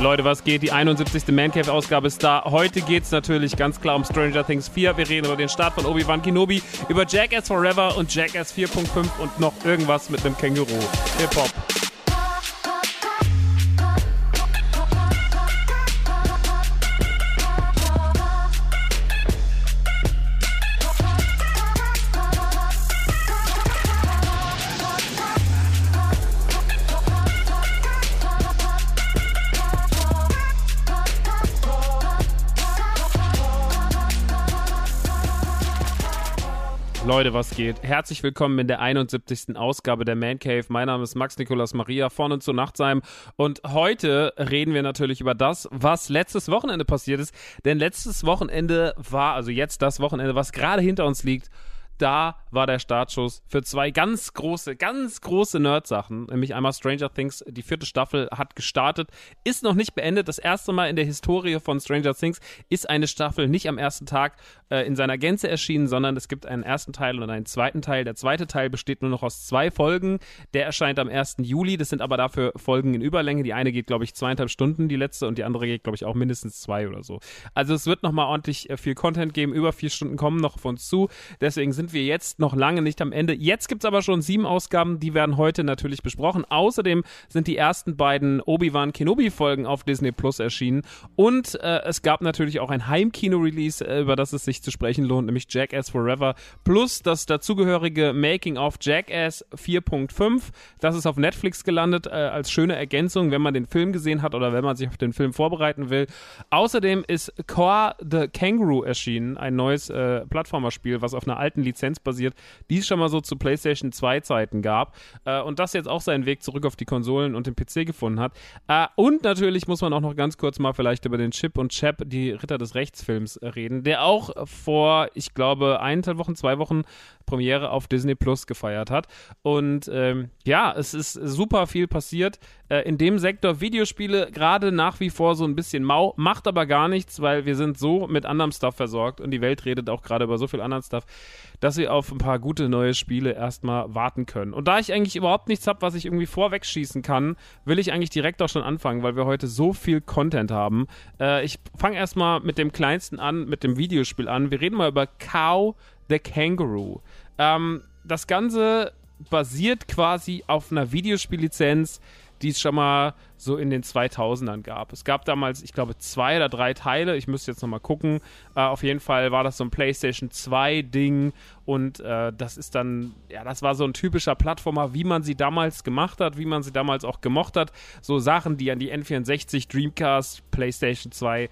Leute, was geht? Die 71. Mancave-Ausgabe ist da. Heute geht es natürlich ganz klar um Stranger Things 4. Wir reden über den Start von Obi-Wan Kenobi, über Jackass Forever und Jackass 4.5 und noch irgendwas mit einem Känguru. Hip-Hop. Leute, was geht? Herzlich willkommen in der 71. Ausgabe der Man Cave. Mein Name ist Max Nikolas Maria von und zu Nachtsheim. Und heute reden wir natürlich über das, was letztes Wochenende passiert ist. Denn letztes Wochenende war, also jetzt das Wochenende, was gerade hinter uns liegt, da war der Startschuss für zwei ganz große, ganz große Nerd-Sachen. Nämlich einmal Stranger Things, die vierte Staffel hat gestartet, ist noch nicht beendet. Das erste Mal in der Historie von Stranger Things ist eine Staffel nicht am ersten Tag äh, in seiner Gänze erschienen, sondern es gibt einen ersten Teil und einen zweiten Teil. Der zweite Teil besteht nur noch aus zwei Folgen. Der erscheint am 1. Juli. Das sind aber dafür Folgen in Überlänge. Die eine geht, glaube ich, zweieinhalb Stunden, die letzte, und die andere geht, glaube ich, auch mindestens zwei oder so. Also es wird nochmal ordentlich äh, viel Content geben. Über vier Stunden kommen noch von uns zu. Deswegen sind wir jetzt noch lange nicht am Ende. Jetzt gibt es aber schon sieben Ausgaben, die werden heute natürlich besprochen. Außerdem sind die ersten beiden Obi-Wan Kenobi-Folgen auf Disney Plus erschienen. Und äh, es gab natürlich auch ein Heimkino-Release, äh, über das es sich zu sprechen lohnt, nämlich Jackass Forever. Plus das dazugehörige Making of Jackass 4.5. Das ist auf Netflix gelandet äh, als schöne Ergänzung, wenn man den Film gesehen hat oder wenn man sich auf den Film vorbereiten will. Außerdem ist Core the Kangaroo erschienen, ein neues äh, Plattformerspiel, was auf einer alten Lizenz basiert, die es schon mal so zu PlayStation 2 Zeiten gab äh, und das jetzt auch seinen Weg zurück auf die Konsolen und den PC gefunden hat. Äh, und natürlich muss man auch noch ganz kurz mal vielleicht über den Chip und Chap, die Ritter des Rechtsfilms, reden, der auch vor, ich glaube, eineinhalb Wochen, zwei Wochen Premiere auf Disney Plus gefeiert hat. Und ähm, ja, es ist super viel passiert. Äh, in dem Sektor Videospiele gerade nach wie vor so ein bisschen mau, macht aber gar nichts, weil wir sind so mit anderem Stuff versorgt und die Welt redet auch gerade über so viel anderen Stuff, dass wir auf ein paar gute neue Spiele erstmal warten können. Und da ich eigentlich überhaupt nichts habe, was ich irgendwie vorwegschießen kann, will ich eigentlich direkt auch schon anfangen, weil wir heute so viel Content haben. Äh, ich fange erstmal mit dem kleinsten an, mit dem Videospiel an. Wir reden mal über Cow the Kangaroo. Ähm, das Ganze basiert quasi auf einer Videospiellizenz, die es schon mal so in den 2000ern gab. Es gab damals, ich glaube, zwei oder drei Teile. Ich müsste jetzt nochmal gucken. Äh, auf jeden Fall war das so ein PlayStation 2 Ding und äh, das ist dann, ja, das war so ein typischer Plattformer, wie man sie damals gemacht hat, wie man sie damals auch gemocht hat. So Sachen, die an die N64, Dreamcast, PlayStation 2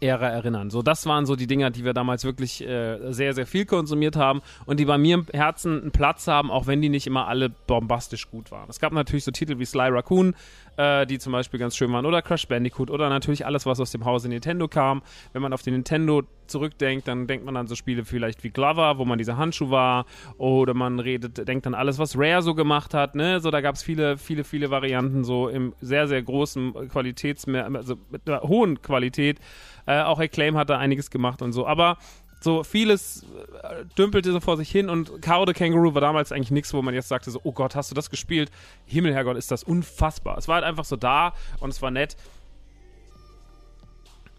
Ära erinnern. So, das waren so die Dinger, die wir damals wirklich äh, sehr, sehr viel konsumiert haben und die bei mir im Herzen einen Platz haben, auch wenn die nicht immer alle bombastisch gut waren. Es gab natürlich so Titel wie Sly Raccoon, äh, die zum Beispiel ganz schön waren, oder Crash Bandicoot oder natürlich alles, was aus dem Hause Nintendo kam. Wenn man auf den Nintendo zurückdenkt, dann denkt man an so Spiele vielleicht wie Glover, wo man dieser Handschuh war, oder man redet, denkt an alles, was Rare so gemacht hat, ne? So, da gab es viele, viele, viele Varianten so im sehr, sehr großen Qualitätsmehr, also mit einer hohen Qualität. Äh, auch Acclaim hat da einiges gemacht und so. Aber so vieles äh, dümpelte so vor sich hin und Kao the Kangaroo war damals eigentlich nichts, wo man jetzt sagte so, oh Gott, hast du das gespielt? Himmel, Herrgott, ist das unfassbar. Es war halt einfach so da und es war nett.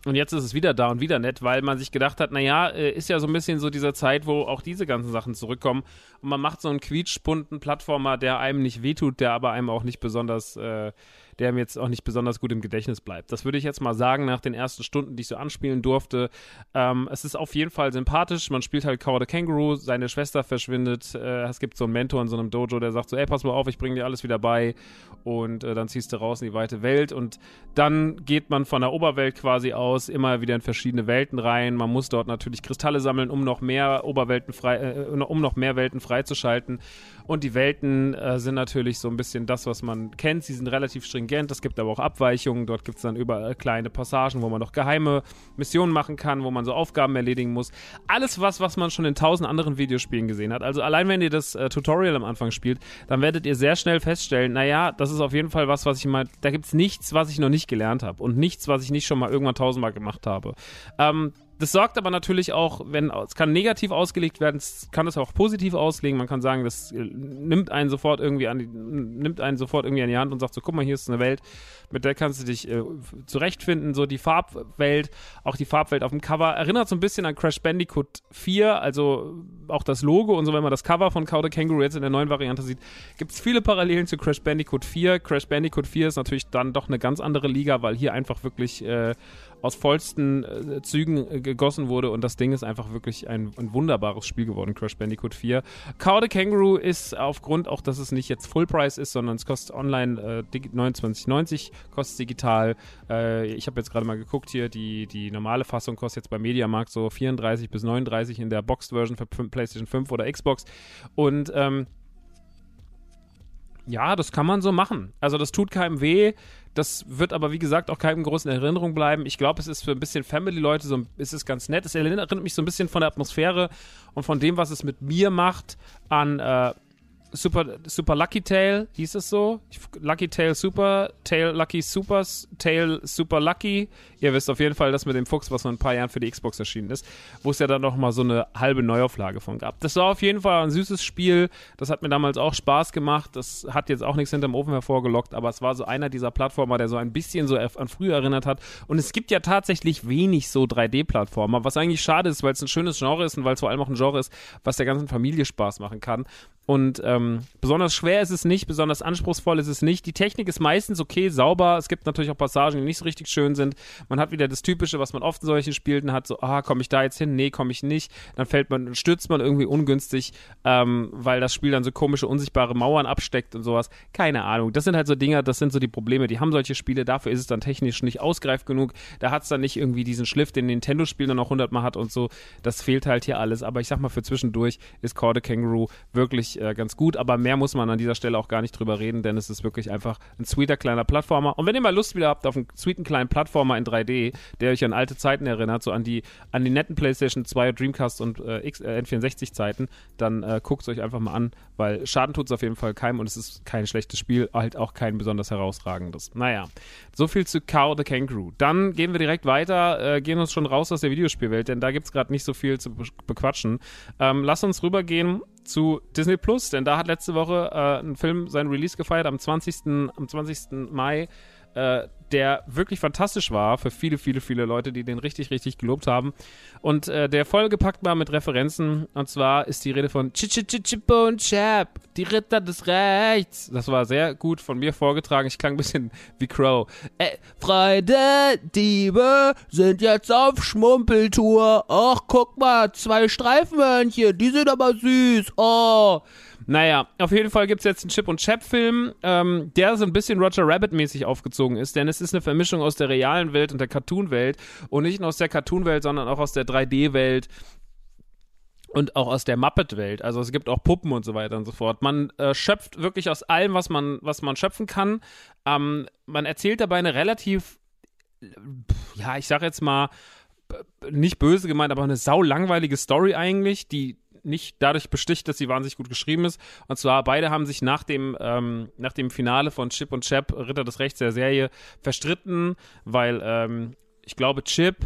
Und jetzt ist es wieder da und wieder nett, weil man sich gedacht hat, naja, äh, ist ja so ein bisschen so dieser Zeit, wo auch diese ganzen Sachen zurückkommen. Und man macht so einen quietschbunten Plattformer, der einem nicht wehtut, der aber einem auch nicht besonders äh, der mir jetzt auch nicht besonders gut im Gedächtnis bleibt. Das würde ich jetzt mal sagen, nach den ersten Stunden, die ich so anspielen durfte. Ähm, es ist auf jeden Fall sympathisch. Man spielt halt Cow the Kangaroo, seine Schwester verschwindet. Äh, es gibt so einen Mentor in so einem Dojo, der sagt so, ey, pass mal auf, ich bringe dir alles wieder bei. Und äh, dann ziehst du raus in die weite Welt. Und dann geht man von der Oberwelt quasi aus, immer wieder in verschiedene Welten rein. Man muss dort natürlich Kristalle sammeln, um noch mehr Oberwelten frei, äh, um noch mehr Welten freizuschalten. Und die Welten äh, sind natürlich so ein bisschen das, was man kennt. Sie sind relativ stringent. Es gibt aber auch Abweichungen. Dort gibt es dann überall kleine Passagen, wo man noch geheime Missionen machen kann, wo man so Aufgaben erledigen muss. Alles was, was man schon in tausend anderen Videospielen gesehen hat. Also allein wenn ihr das äh, Tutorial am Anfang spielt, dann werdet ihr sehr schnell feststellen, naja, das ist auf jeden Fall was, was ich mal, da gibt es nichts, was ich noch nicht gelernt habe und nichts, was ich nicht schon mal irgendwann tausendmal gemacht habe. Ähm, das sorgt aber natürlich auch, wenn es kann negativ ausgelegt werden, es kann es auch positiv auslegen. Man kann sagen, das äh, nimmt einen sofort irgendwie an die, nimmt einen sofort irgendwie an die Hand und sagt so, guck mal, hier ist eine Welt, mit der kannst du dich äh, zurechtfinden. So die Farbwelt, auch die Farbwelt auf dem Cover erinnert so ein bisschen an Crash Bandicoot 4, also auch das Logo und so, wenn man das Cover von Cow the Kangaroo jetzt in der neuen Variante sieht, gibt es viele Parallelen zu Crash Bandicoot 4. Crash Bandicoot 4 ist natürlich dann doch eine ganz andere Liga, weil hier einfach wirklich äh, aus vollsten äh, Zügen äh, gegossen wurde und das Ding ist einfach wirklich ein, ein wunderbares Spiel geworden, Crash Bandicoot 4. Cow the Kangaroo ist aufgrund auch, dass es nicht jetzt Full Price ist, sondern es kostet online äh, 29,90, kostet digital. Äh, ich habe jetzt gerade mal geguckt hier, die, die normale Fassung kostet jetzt bei Mediamarkt so 34 bis 39 in der Boxed Version für PlayStation 5 oder Xbox und ähm, ja, das kann man so machen. Also das tut keinem weh. Das wird aber, wie gesagt, auch keinem großen Erinnerung bleiben. Ich glaube, es ist für ein bisschen Family-Leute so, ist es ganz nett. Es erinnert mich so ein bisschen von der Atmosphäre und von dem, was es mit mir macht, an äh, Super, Super Lucky Tail, hieß es so? Lucky Tail Super, Tail Lucky Supers, Tail Super Lucky. Ihr wisst auf jeden Fall das mit dem Fuchs, was vor ein paar Jahren für die Xbox erschienen ist, wo es ja dann noch mal so eine halbe Neuauflage von gab. Das war auf jeden Fall ein süßes Spiel. Das hat mir damals auch Spaß gemacht. Das hat jetzt auch nichts hinterm Ofen hervorgelockt, aber es war so einer dieser Plattformer, der so ein bisschen so an früher erinnert hat. Und es gibt ja tatsächlich wenig so 3D-Plattformer, was eigentlich schade ist, weil es ein schönes Genre ist und weil es vor allem auch ein Genre ist, was der ganzen Familie Spaß machen kann. Und ähm, besonders schwer ist es nicht, besonders anspruchsvoll ist es nicht. Die Technik ist meistens okay, sauber. Es gibt natürlich auch Passagen, die nicht so richtig schön sind. Man hat wieder das Typische, was man oft in solchen Spielen hat: so, ah, komme ich da jetzt hin? Nee, komme ich nicht. Dann fällt man, stürzt man irgendwie ungünstig, ähm, weil das Spiel dann so komische, unsichtbare Mauern absteckt und sowas. Keine Ahnung. Das sind halt so Dinger, das sind so die Probleme. Die haben solche Spiele, dafür ist es dann technisch nicht ausgereift genug. Da hat es dann nicht irgendwie diesen Schliff, den Nintendo-Spiel dann noch hundertmal hat und so. Das fehlt halt hier alles. Aber ich sag mal, für zwischendurch ist the Kangaroo wirklich äh, ganz gut, aber mehr muss man an dieser Stelle auch gar nicht drüber reden, denn es ist wirklich einfach ein sweeter kleiner Plattformer. Und wenn ihr mal Lust wieder habt auf einen sweeten kleinen Plattformer in 3D, der euch an alte Zeiten erinnert, so an die, an die netten PlayStation 2, Dreamcast und äh, äh, N64 Zeiten, dann äh, guckt es euch einfach mal an, weil Schaden tut es auf jeden Fall keinem und es ist kein schlechtes Spiel, halt auch kein besonders herausragendes. Naja, so viel zu Cow the Kangaroo. Dann gehen wir direkt weiter, äh, gehen uns schon raus aus der Videospielwelt, denn da gibt es gerade nicht so viel zu be bequatschen. Ähm, lass uns rübergehen zu Disney Plus, denn da hat letzte Woche äh, ein Film seinen Release gefeiert am 20. am 20. Mai äh, der wirklich fantastisch war für viele, viele, viele Leute, die den richtig, richtig gelobt haben. Und äh, der vollgepackt war mit Referenzen. Und zwar ist die Rede von Ch -ch -ch Chip und Chap, die Ritter des Rechts. Das war sehr gut von mir vorgetragen. Ich klang ein bisschen wie Crow. Äh, Freunde, Diebe sind jetzt auf Schmumpeltour. Ach, guck mal, zwei Streifenhörnchen, die sind aber süß. Oh. Naja, auf jeden Fall gibt es jetzt einen Chip- und Chap-Film, ähm, der so ein bisschen Roger Rabbit-mäßig aufgezogen ist, denn es ist eine Vermischung aus der realen Welt und der Cartoon-Welt und nicht nur aus der Cartoon-Welt, sondern auch aus der 3D-Welt und auch aus der Muppet-Welt. Also es gibt auch Puppen und so weiter und so fort. Man äh, schöpft wirklich aus allem, was man, was man schöpfen kann. Ähm, man erzählt dabei eine relativ, ja, ich sag jetzt mal, nicht böse gemeint, aber eine sau langweilige Story eigentlich, die nicht dadurch besticht, dass sie wahnsinnig gut geschrieben ist. Und zwar beide haben sich nach dem, ähm, nach dem Finale von Chip und Chap, Ritter des Rechts der Serie, verstritten, weil ähm, ich glaube Chip,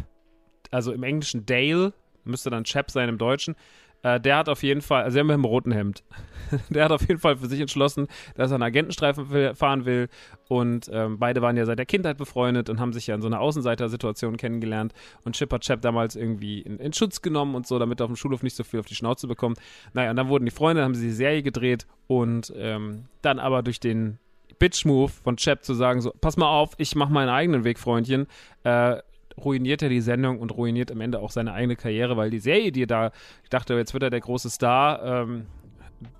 also im Englischen Dale, müsste dann Chap sein im Deutschen, äh, der hat auf jeden Fall, also der mit dem roten Hemd, der hat auf jeden Fall für sich entschlossen, dass er einen Agentenstreifen fahren will. Und ähm, beide waren ja seit der Kindheit befreundet und haben sich ja in so einer Außenseitersituation kennengelernt. Und Chip hat Chap damals irgendwie in, in, Schutz genommen und so, damit er auf dem Schulhof nicht so viel auf die Schnauze bekommt. Naja, und dann wurden die Freunde, haben sie die Serie gedreht und ähm, dann aber durch den Bitch-Move von Chap zu sagen, so, pass mal auf, ich mach meinen eigenen Weg, Freundchen, äh, ruiniert er die Sendung und ruiniert am Ende auch seine eigene Karriere, weil die Serie, die er da, ich dachte, jetzt wird er der große Star, ähm,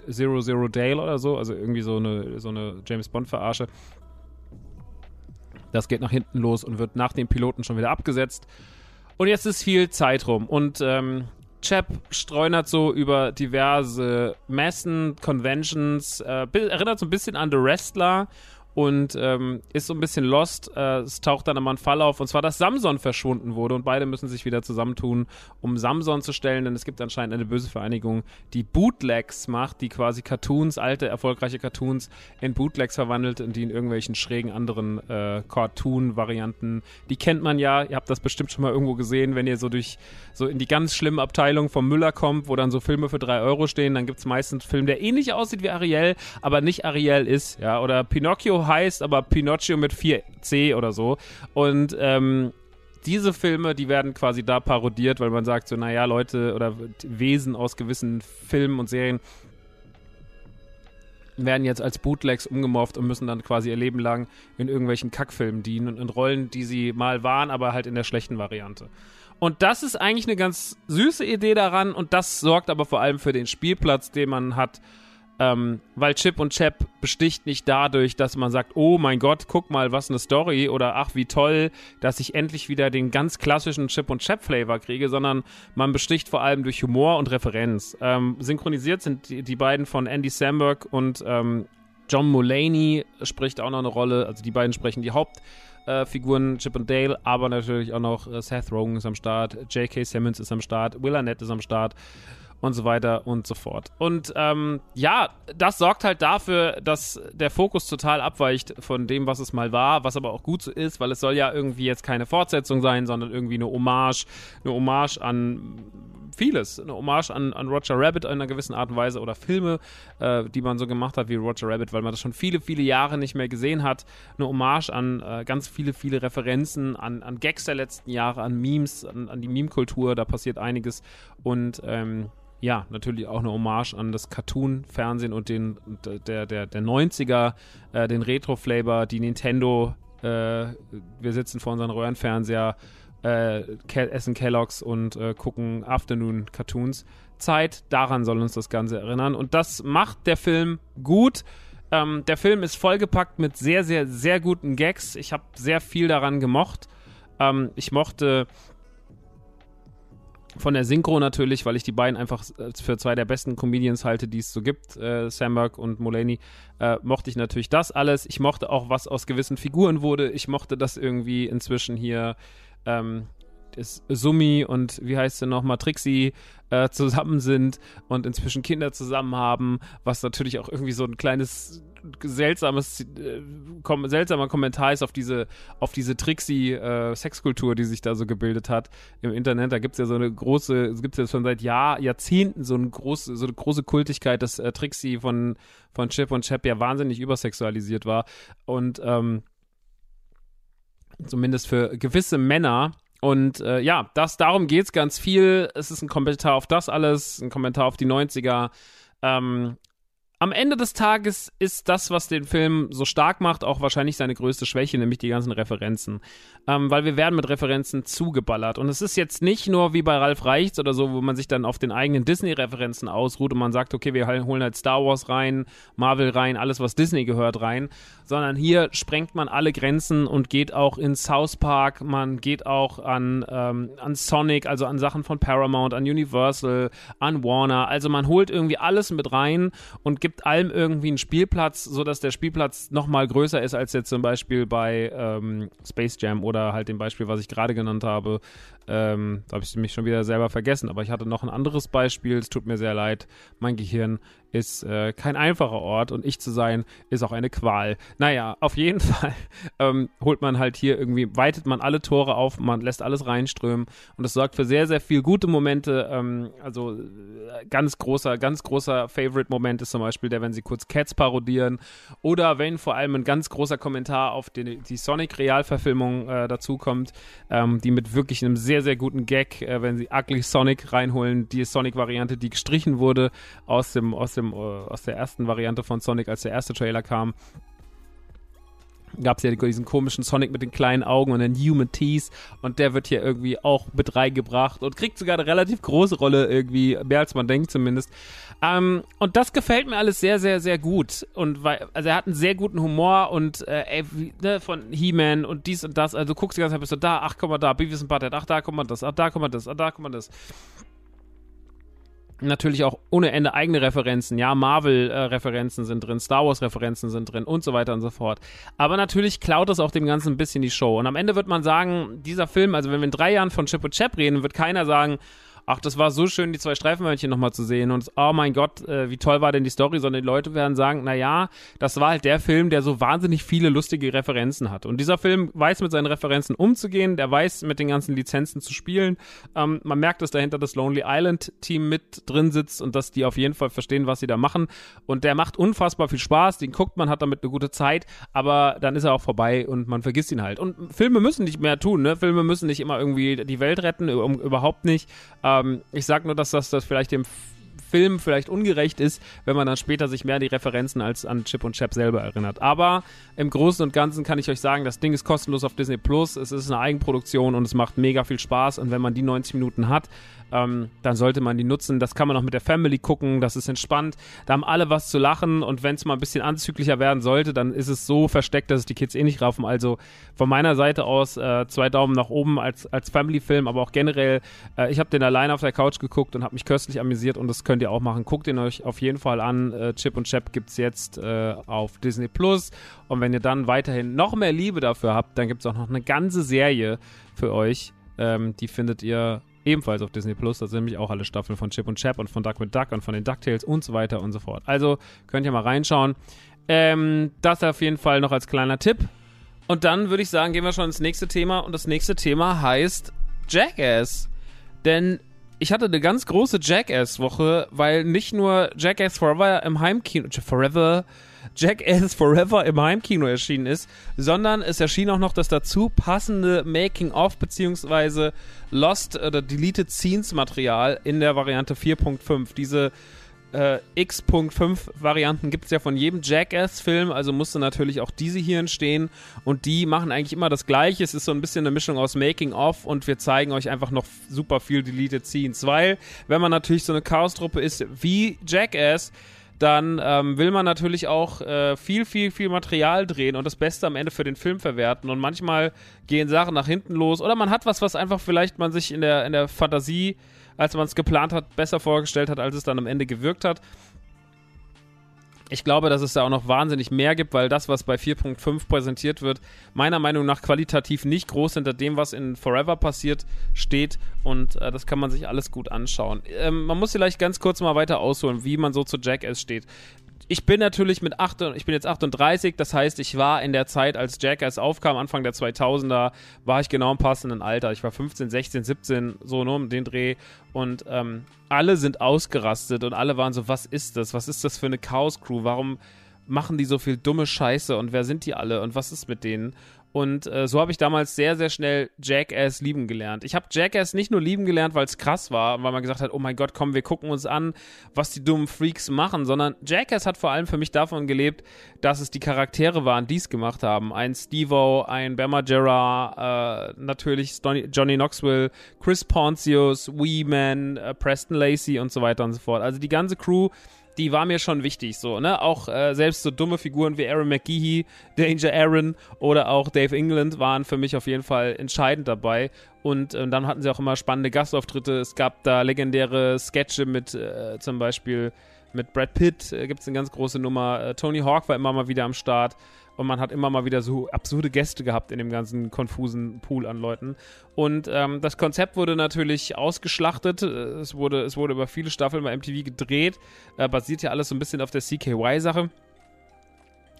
Zero Zero Dale oder so, also irgendwie so eine, so eine James Bond-Verarsche. Das geht nach hinten los und wird nach dem Piloten schon wieder abgesetzt. Und jetzt ist viel Zeit rum. Und ähm, Chap streunert so über diverse Messen, Conventions, äh, erinnert so ein bisschen an The Wrestler und ähm, ist so ein bisschen lost. Äh, es taucht dann einmal ein Fall auf, und zwar, dass Samson verschwunden wurde und beide müssen sich wieder zusammentun, um Samson zu stellen, denn es gibt anscheinend eine böse Vereinigung, die Bootlegs macht, die quasi Cartoons, alte, erfolgreiche Cartoons in Bootlegs verwandelt und die in irgendwelchen schrägen anderen äh, Cartoon-Varianten, die kennt man ja, ihr habt das bestimmt schon mal irgendwo gesehen, wenn ihr so durch, so in die ganz schlimmen Abteilungen vom Müller kommt, wo dann so Filme für drei Euro stehen, dann gibt es meistens einen Film, der ähnlich aussieht wie Ariel, aber nicht Ariel ist, ja, oder Pinocchio heißt, aber Pinocchio mit 4C oder so. Und ähm, diese Filme, die werden quasi da parodiert, weil man sagt so, naja, Leute oder Wesen aus gewissen Filmen und Serien werden jetzt als Bootlegs umgemorft und müssen dann quasi ihr Leben lang in irgendwelchen Kackfilmen dienen und in Rollen, die sie mal waren, aber halt in der schlechten Variante. Und das ist eigentlich eine ganz süße Idee daran und das sorgt aber vor allem für den Spielplatz, den man hat ähm, weil Chip und Chap besticht nicht dadurch, dass man sagt, oh mein Gott, guck mal, was eine Story oder ach, wie toll, dass ich endlich wieder den ganz klassischen Chip und Chap Flavor kriege, sondern man besticht vor allem durch Humor und Referenz. Ähm, synchronisiert sind die, die, beiden von Andy Samberg und ähm, John Mulaney spricht auch noch eine Rolle, also die beiden sprechen die Hauptfiguren äh, Chip und Dale, aber natürlich auch noch äh, Seth Rogen ist am Start, J.K. Simmons ist am Start, Will Arnett ist am Start und so weiter und so fort. Und ähm, ja, das sorgt halt dafür, dass der Fokus total abweicht von dem, was es mal war, was aber auch gut so ist, weil es soll ja irgendwie jetzt keine Fortsetzung sein, sondern irgendwie eine Hommage, eine Hommage an vieles, eine Hommage an, an Roger Rabbit in einer gewissen Art und Weise oder Filme, äh, die man so gemacht hat wie Roger Rabbit, weil man das schon viele, viele Jahre nicht mehr gesehen hat. Eine Hommage an äh, ganz viele, viele Referenzen, an, an Gags der letzten Jahre, an Memes, an, an die Meme-Kultur, da passiert einiges und ähm, ja, natürlich auch eine Hommage an das Cartoon-Fernsehen und den der, der, der 90er, äh, den Retro-Flavor, die Nintendo, äh, wir sitzen vor unseren Röhrenfernseher, äh, essen Kelloggs und äh, gucken Afternoon-Cartoons. Zeit, daran soll uns das Ganze erinnern. Und das macht der Film gut. Ähm, der Film ist vollgepackt mit sehr, sehr, sehr guten Gags. Ich habe sehr viel daran gemocht. Ähm, ich mochte von der Synchro natürlich, weil ich die beiden einfach für zwei der besten Comedians halte, die es so gibt, äh, Samberg und Mulaney, äh, mochte ich natürlich das alles. Ich mochte auch, was aus gewissen Figuren wurde. Ich mochte das irgendwie inzwischen hier ähm, ist Sumi und wie heißt sie nochmal, Trixie äh, zusammen sind und inzwischen Kinder zusammen haben, was natürlich auch irgendwie so ein kleines seltsames äh, kom seltsamer Kommentar ist auf diese auf diese Trixie äh, die sich da so gebildet hat im Internet. Da gibt es ja so eine große, es gibt ja schon seit Jahr, Jahrzehnten so eine große so eine große Kultigkeit, dass äh, Trixie von von Chip und Chap ja wahnsinnig übersexualisiert war und ähm, zumindest für gewisse Männer und äh, ja, das, darum geht's ganz viel. Es ist ein Kommentar auf das alles, ein Kommentar auf die 90er. Ähm, am Ende des Tages ist das, was den Film so stark macht, auch wahrscheinlich seine größte Schwäche, nämlich die ganzen Referenzen. Ähm, weil wir werden mit Referenzen zugeballert. Und es ist jetzt nicht nur wie bei Ralf Reichts oder so, wo man sich dann auf den eigenen Disney-Referenzen ausruht und man sagt, okay, wir holen halt Star Wars rein, Marvel rein, alles, was Disney gehört, rein. Sondern hier sprengt man alle Grenzen und geht auch in South Park, man geht auch an, ähm, an Sonic, also an Sachen von Paramount, an Universal, an Warner. Also man holt irgendwie alles mit rein und gibt allem irgendwie einen Spielplatz, sodass der Spielplatz nochmal größer ist als jetzt zum Beispiel bei ähm, Space Jam oder halt dem Beispiel, was ich gerade genannt habe. Ähm, da habe ich mich schon wieder selber vergessen, aber ich hatte noch ein anderes Beispiel. Es tut mir sehr leid. Mein Gehirn ist äh, kein einfacher Ort und ich zu sein ist auch eine Qual. Naja, auf jeden Fall ähm, holt man halt hier irgendwie, weitet man alle Tore auf, man lässt alles reinströmen und das sorgt für sehr, sehr viel gute Momente. Ähm, also äh, ganz großer, ganz großer Favorite-Moment ist zum Beispiel der, wenn sie kurz Cats parodieren oder wenn vor allem ein ganz großer Kommentar auf die, die Sonic-Realverfilmung äh, dazukommt, ähm, die mit wirklich einem sehr, sehr guten Gag, äh, wenn sie Ugly Sonic reinholen, die Sonic-Variante, die gestrichen wurde aus dem, aus dem dem, äh, aus der ersten Variante von Sonic, als der erste Trailer kam, gab es ja diesen komischen Sonic mit den kleinen Augen und den Human Teeth und der wird hier irgendwie auch mit reingebracht und kriegt sogar eine relativ große Rolle irgendwie, mehr als man denkt zumindest. Ähm, und das gefällt mir alles sehr, sehr, sehr gut und weil, also er hat einen sehr guten Humor und äh, ey, ne, von He-Man und dies und das, also du guckst die ganze Zeit, bist du da, ach guck mal da, Beavis und Butthead, ach da guck mal das, ach da guck mal das, ach da guck mal das natürlich auch ohne Ende eigene Referenzen. Ja, Marvel-Referenzen äh, sind drin, Star Wars-Referenzen sind drin und so weiter und so fort. Aber natürlich klaut es auch dem Ganzen ein bisschen die Show. Und am Ende wird man sagen, dieser Film, also wenn wir in drei Jahren von Chip und Chap reden, wird keiner sagen, ach, das war so schön, die zwei Streifenhörnchen nochmal zu sehen und oh mein Gott, äh, wie toll war denn die Story, sondern die Leute werden sagen, na ja, das war halt der Film, der so wahnsinnig viele lustige Referenzen hat. Und dieser Film weiß mit seinen Referenzen umzugehen, der weiß mit den ganzen Lizenzen zu spielen. Ähm, man merkt, dass dahinter das Lonely Island Team mit drin sitzt und dass die auf jeden Fall verstehen, was sie da machen. Und der macht unfassbar viel Spaß, den guckt man, hat damit eine gute Zeit, aber dann ist er auch vorbei und man vergisst ihn halt. Und Filme müssen nicht mehr tun, ne? Filme müssen nicht immer irgendwie die Welt retten, um, überhaupt nicht. Ähm, ich sag nur, dass das, das vielleicht dem Film vielleicht ungerecht ist, wenn man dann später sich mehr an die Referenzen als an Chip und Chap selber erinnert. Aber im Großen und Ganzen kann ich euch sagen, das Ding ist kostenlos auf Disney Plus. Es ist eine Eigenproduktion und es macht mega viel Spaß. Und wenn man die 90 Minuten hat, ähm, dann sollte man die nutzen. Das kann man auch mit der Family gucken, das ist entspannt. Da haben alle was zu lachen und wenn es mal ein bisschen anzüglicher werden sollte, dann ist es so versteckt, dass es die Kids eh nicht raffen. Also von meiner Seite aus äh, zwei Daumen nach oben als, als Family-Film, aber auch generell, äh, ich habe den alleine auf der Couch geguckt und habe mich köstlich amüsiert und das könnt ihr auch machen. Guckt ihn euch auf jeden Fall an. Äh, Chip und Chap gibt es jetzt äh, auf Disney Plus und wenn ihr dann weiterhin noch mehr Liebe dafür habt, dann gibt es auch noch eine ganze Serie für euch. Ähm, die findet ihr ebenfalls auf Disney Plus. Da sind nämlich auch alle Staffeln von Chip und Chap und von Duck with Duck und von den DuckTales und so weiter und so fort. Also könnt ihr mal reinschauen. Ähm, das auf jeden Fall noch als kleiner Tipp. Und dann würde ich sagen, gehen wir schon ins nächste Thema. Und das nächste Thema heißt Jackass. Denn ich hatte eine ganz große Jackass-Woche, weil nicht nur Jackass Forever im Heimkino, Forever Jackass Forever im Heimkino erschienen ist, sondern es erschien auch noch das dazu passende Making-of bzw. Lost oder Deleted Scenes Material in der Variante 4.5. Diese äh, X.5 Varianten gibt es ja von jedem Jackass-Film, also musste natürlich auch diese hier entstehen. Und die machen eigentlich immer das Gleiche. Es ist so ein bisschen eine Mischung aus Making-of und wir zeigen euch einfach noch super viel Deleted Scenes. Weil, wenn man natürlich so eine Chaos-Truppe ist wie Jackass, dann ähm, will man natürlich auch äh, viel, viel, viel Material drehen und das Beste am Ende für den Film verwerten. Und manchmal gehen Sachen nach hinten los oder man hat was, was einfach vielleicht man sich in der, in der Fantasie als man es geplant hat, besser vorgestellt hat, als es dann am Ende gewirkt hat. Ich glaube, dass es da auch noch wahnsinnig mehr gibt, weil das, was bei 4.5 präsentiert wird, meiner Meinung nach qualitativ nicht groß hinter dem, was in Forever passiert, steht. Und äh, das kann man sich alles gut anschauen. Ähm, man muss vielleicht ganz kurz mal weiter ausholen, wie man so zu Jackass steht ich bin natürlich mit 8, ich bin jetzt 38, das heißt, ich war in der Zeit, als Jackass aufkam, Anfang der 2000er, war ich genau im passenden Alter. Ich war 15, 16, 17, so nur um den Dreh. Und ähm, alle sind ausgerastet und alle waren so, was ist das? Was ist das für eine Chaos Crew? Warum machen die so viel dumme Scheiße und wer sind die alle und was ist mit denen? Und äh, so habe ich damals sehr, sehr schnell Jackass lieben gelernt. Ich habe Jackass nicht nur lieben gelernt, weil es krass war, weil man gesagt hat, oh mein Gott, komm, wir gucken uns an, was die dummen Freaks machen, sondern Jackass hat vor allem für mich davon gelebt, dass es die Charaktere waren, die es gemacht haben. Ein Stevo, ein Bama Jarrah, äh, natürlich Johnny Knoxville, Chris Pontius, Wee Man, äh, Preston Lacey und so weiter und so fort. Also die ganze Crew die war mir schon wichtig, so, ne? Auch äh, selbst so dumme Figuren wie Aaron McGeehee, Danger Aaron oder auch Dave England waren für mich auf jeden Fall entscheidend dabei. Und äh, dann hatten sie auch immer spannende Gastauftritte. Es gab da legendäre Sketche mit äh, zum Beispiel mit Brad Pitt, äh, gibt es eine ganz große Nummer. Äh, Tony Hawk war immer mal wieder am Start und man hat immer mal wieder so absurde Gäste gehabt in dem ganzen konfusen Pool an Leuten. Und ähm, das Konzept wurde natürlich ausgeschlachtet. Es wurde, es wurde über viele Staffeln bei MTV gedreht. Äh, basiert ja alles so ein bisschen auf der CKY-Sache.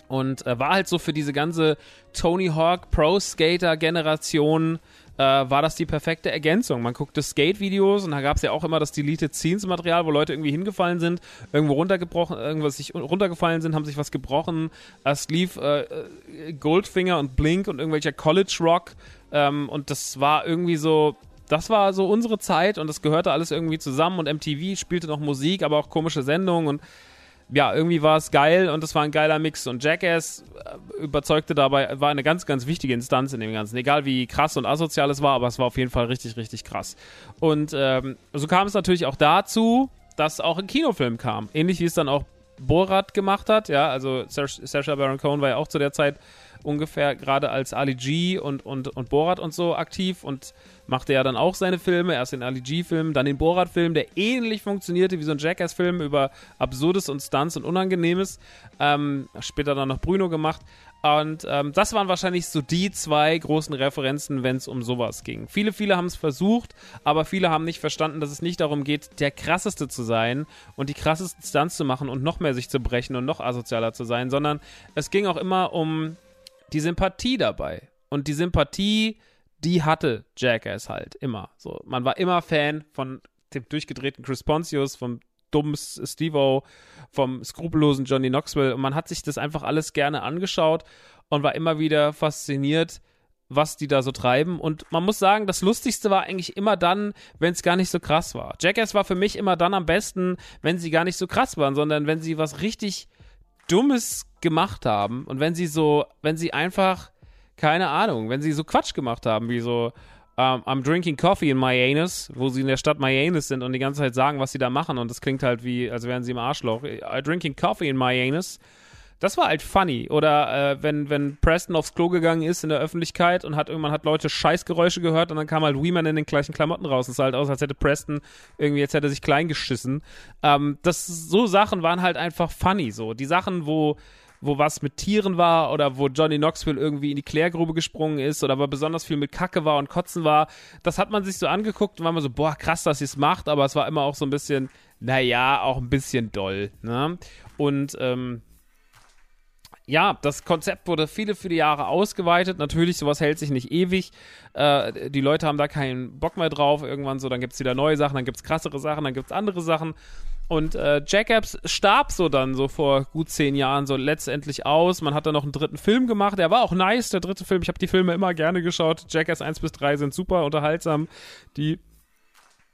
Und äh, war halt so für diese ganze Tony Hawk Pro Skater Generation äh, war das die perfekte Ergänzung. Man guckte Skate-Videos und da gab es ja auch immer das Deleted Scenes-Material, wo Leute irgendwie hingefallen sind, irgendwo runtergebrochen, irgendwas sich runtergefallen sind, haben sich was gebrochen. Es lief äh, äh, Goldfinger und Blink und irgendwelcher College Rock. Ähm, und das war irgendwie so, das war so unsere Zeit und das gehörte alles irgendwie zusammen und MTV spielte noch Musik, aber auch komische Sendungen und ja, irgendwie war es geil und es war ein geiler Mix. Und Jackass äh, überzeugte dabei, war eine ganz, ganz wichtige Instanz in dem Ganzen. Egal wie krass und asozial es war, aber es war auf jeden Fall richtig, richtig krass. Und ähm, so kam es natürlich auch dazu, dass auch ein Kinofilm kam. Ähnlich wie es dann auch Borat gemacht hat. Ja, also Sacha Baron Cohen war ja auch zu der Zeit ungefähr gerade als Ali G und, und, und Borat und so aktiv und machte ja dann auch seine Filme. Erst den Ali G-Film, dann den Borat-Film, der ähnlich funktionierte wie so ein Jackass-Film über Absurdes und Stunts und Unangenehmes. Ähm, später dann noch Bruno gemacht. Und ähm, das waren wahrscheinlich so die zwei großen Referenzen, wenn es um sowas ging. Viele, viele haben es versucht, aber viele haben nicht verstanden, dass es nicht darum geht, der krasseste zu sein und die krassesten Stunts zu machen und noch mehr sich zu brechen und noch asozialer zu sein, sondern es ging auch immer um die Sympathie dabei. Und die Sympathie, die hatte Jackass halt immer. So, man war immer Fan von dem durchgedrehten Chris Pontius, vom dummen Steve-O, vom skrupellosen Johnny Knoxville. Und man hat sich das einfach alles gerne angeschaut und war immer wieder fasziniert, was die da so treiben. Und man muss sagen, das Lustigste war eigentlich immer dann, wenn es gar nicht so krass war. Jackass war für mich immer dann am besten, wenn sie gar nicht so krass waren, sondern wenn sie was richtig Dummes gemacht haben und wenn sie so, wenn sie einfach, keine Ahnung, wenn sie so Quatsch gemacht haben, wie so, um, ähm, I'm drinking coffee in my anus, wo sie in der Stadt my anus sind und die ganze Zeit sagen, was sie da machen und das klingt halt wie, als wären sie im Arschloch. I'm drinking coffee in my anus. Das war halt funny. Oder äh, wenn, wenn Preston aufs Klo gegangen ist in der Öffentlichkeit und hat irgendwann hat Leute Scheißgeräusche gehört und dann kam halt Weeman in den gleichen Klamotten raus. Es sah halt aus, als hätte Preston irgendwie, jetzt hätte er sich klein geschissen. Ähm, das, so Sachen waren halt einfach funny. So. Die Sachen, wo wo was mit Tieren war oder wo Johnny Knoxville irgendwie in die Klärgrube gesprungen ist oder wo besonders viel mit Kacke war und Kotzen war. Das hat man sich so angeguckt und war immer so, boah, krass, dass sie es macht, aber es war immer auch so ein bisschen, naja, auch ein bisschen doll. Ne? Und ähm, ja, das Konzept wurde viele, viele Jahre ausgeweitet. Natürlich, sowas hält sich nicht ewig. Äh, die Leute haben da keinen Bock mehr drauf. Irgendwann so, dann gibt es wieder neue Sachen, dann gibt es krassere Sachen, dann gibt es andere Sachen. Und äh, Jackass starb so dann so vor gut zehn Jahren so letztendlich aus. Man hat dann noch einen dritten Film gemacht. Der war auch nice, der dritte Film. Ich habe die Filme immer gerne geschaut. Jackass 1 bis 3 sind super unterhaltsam. Die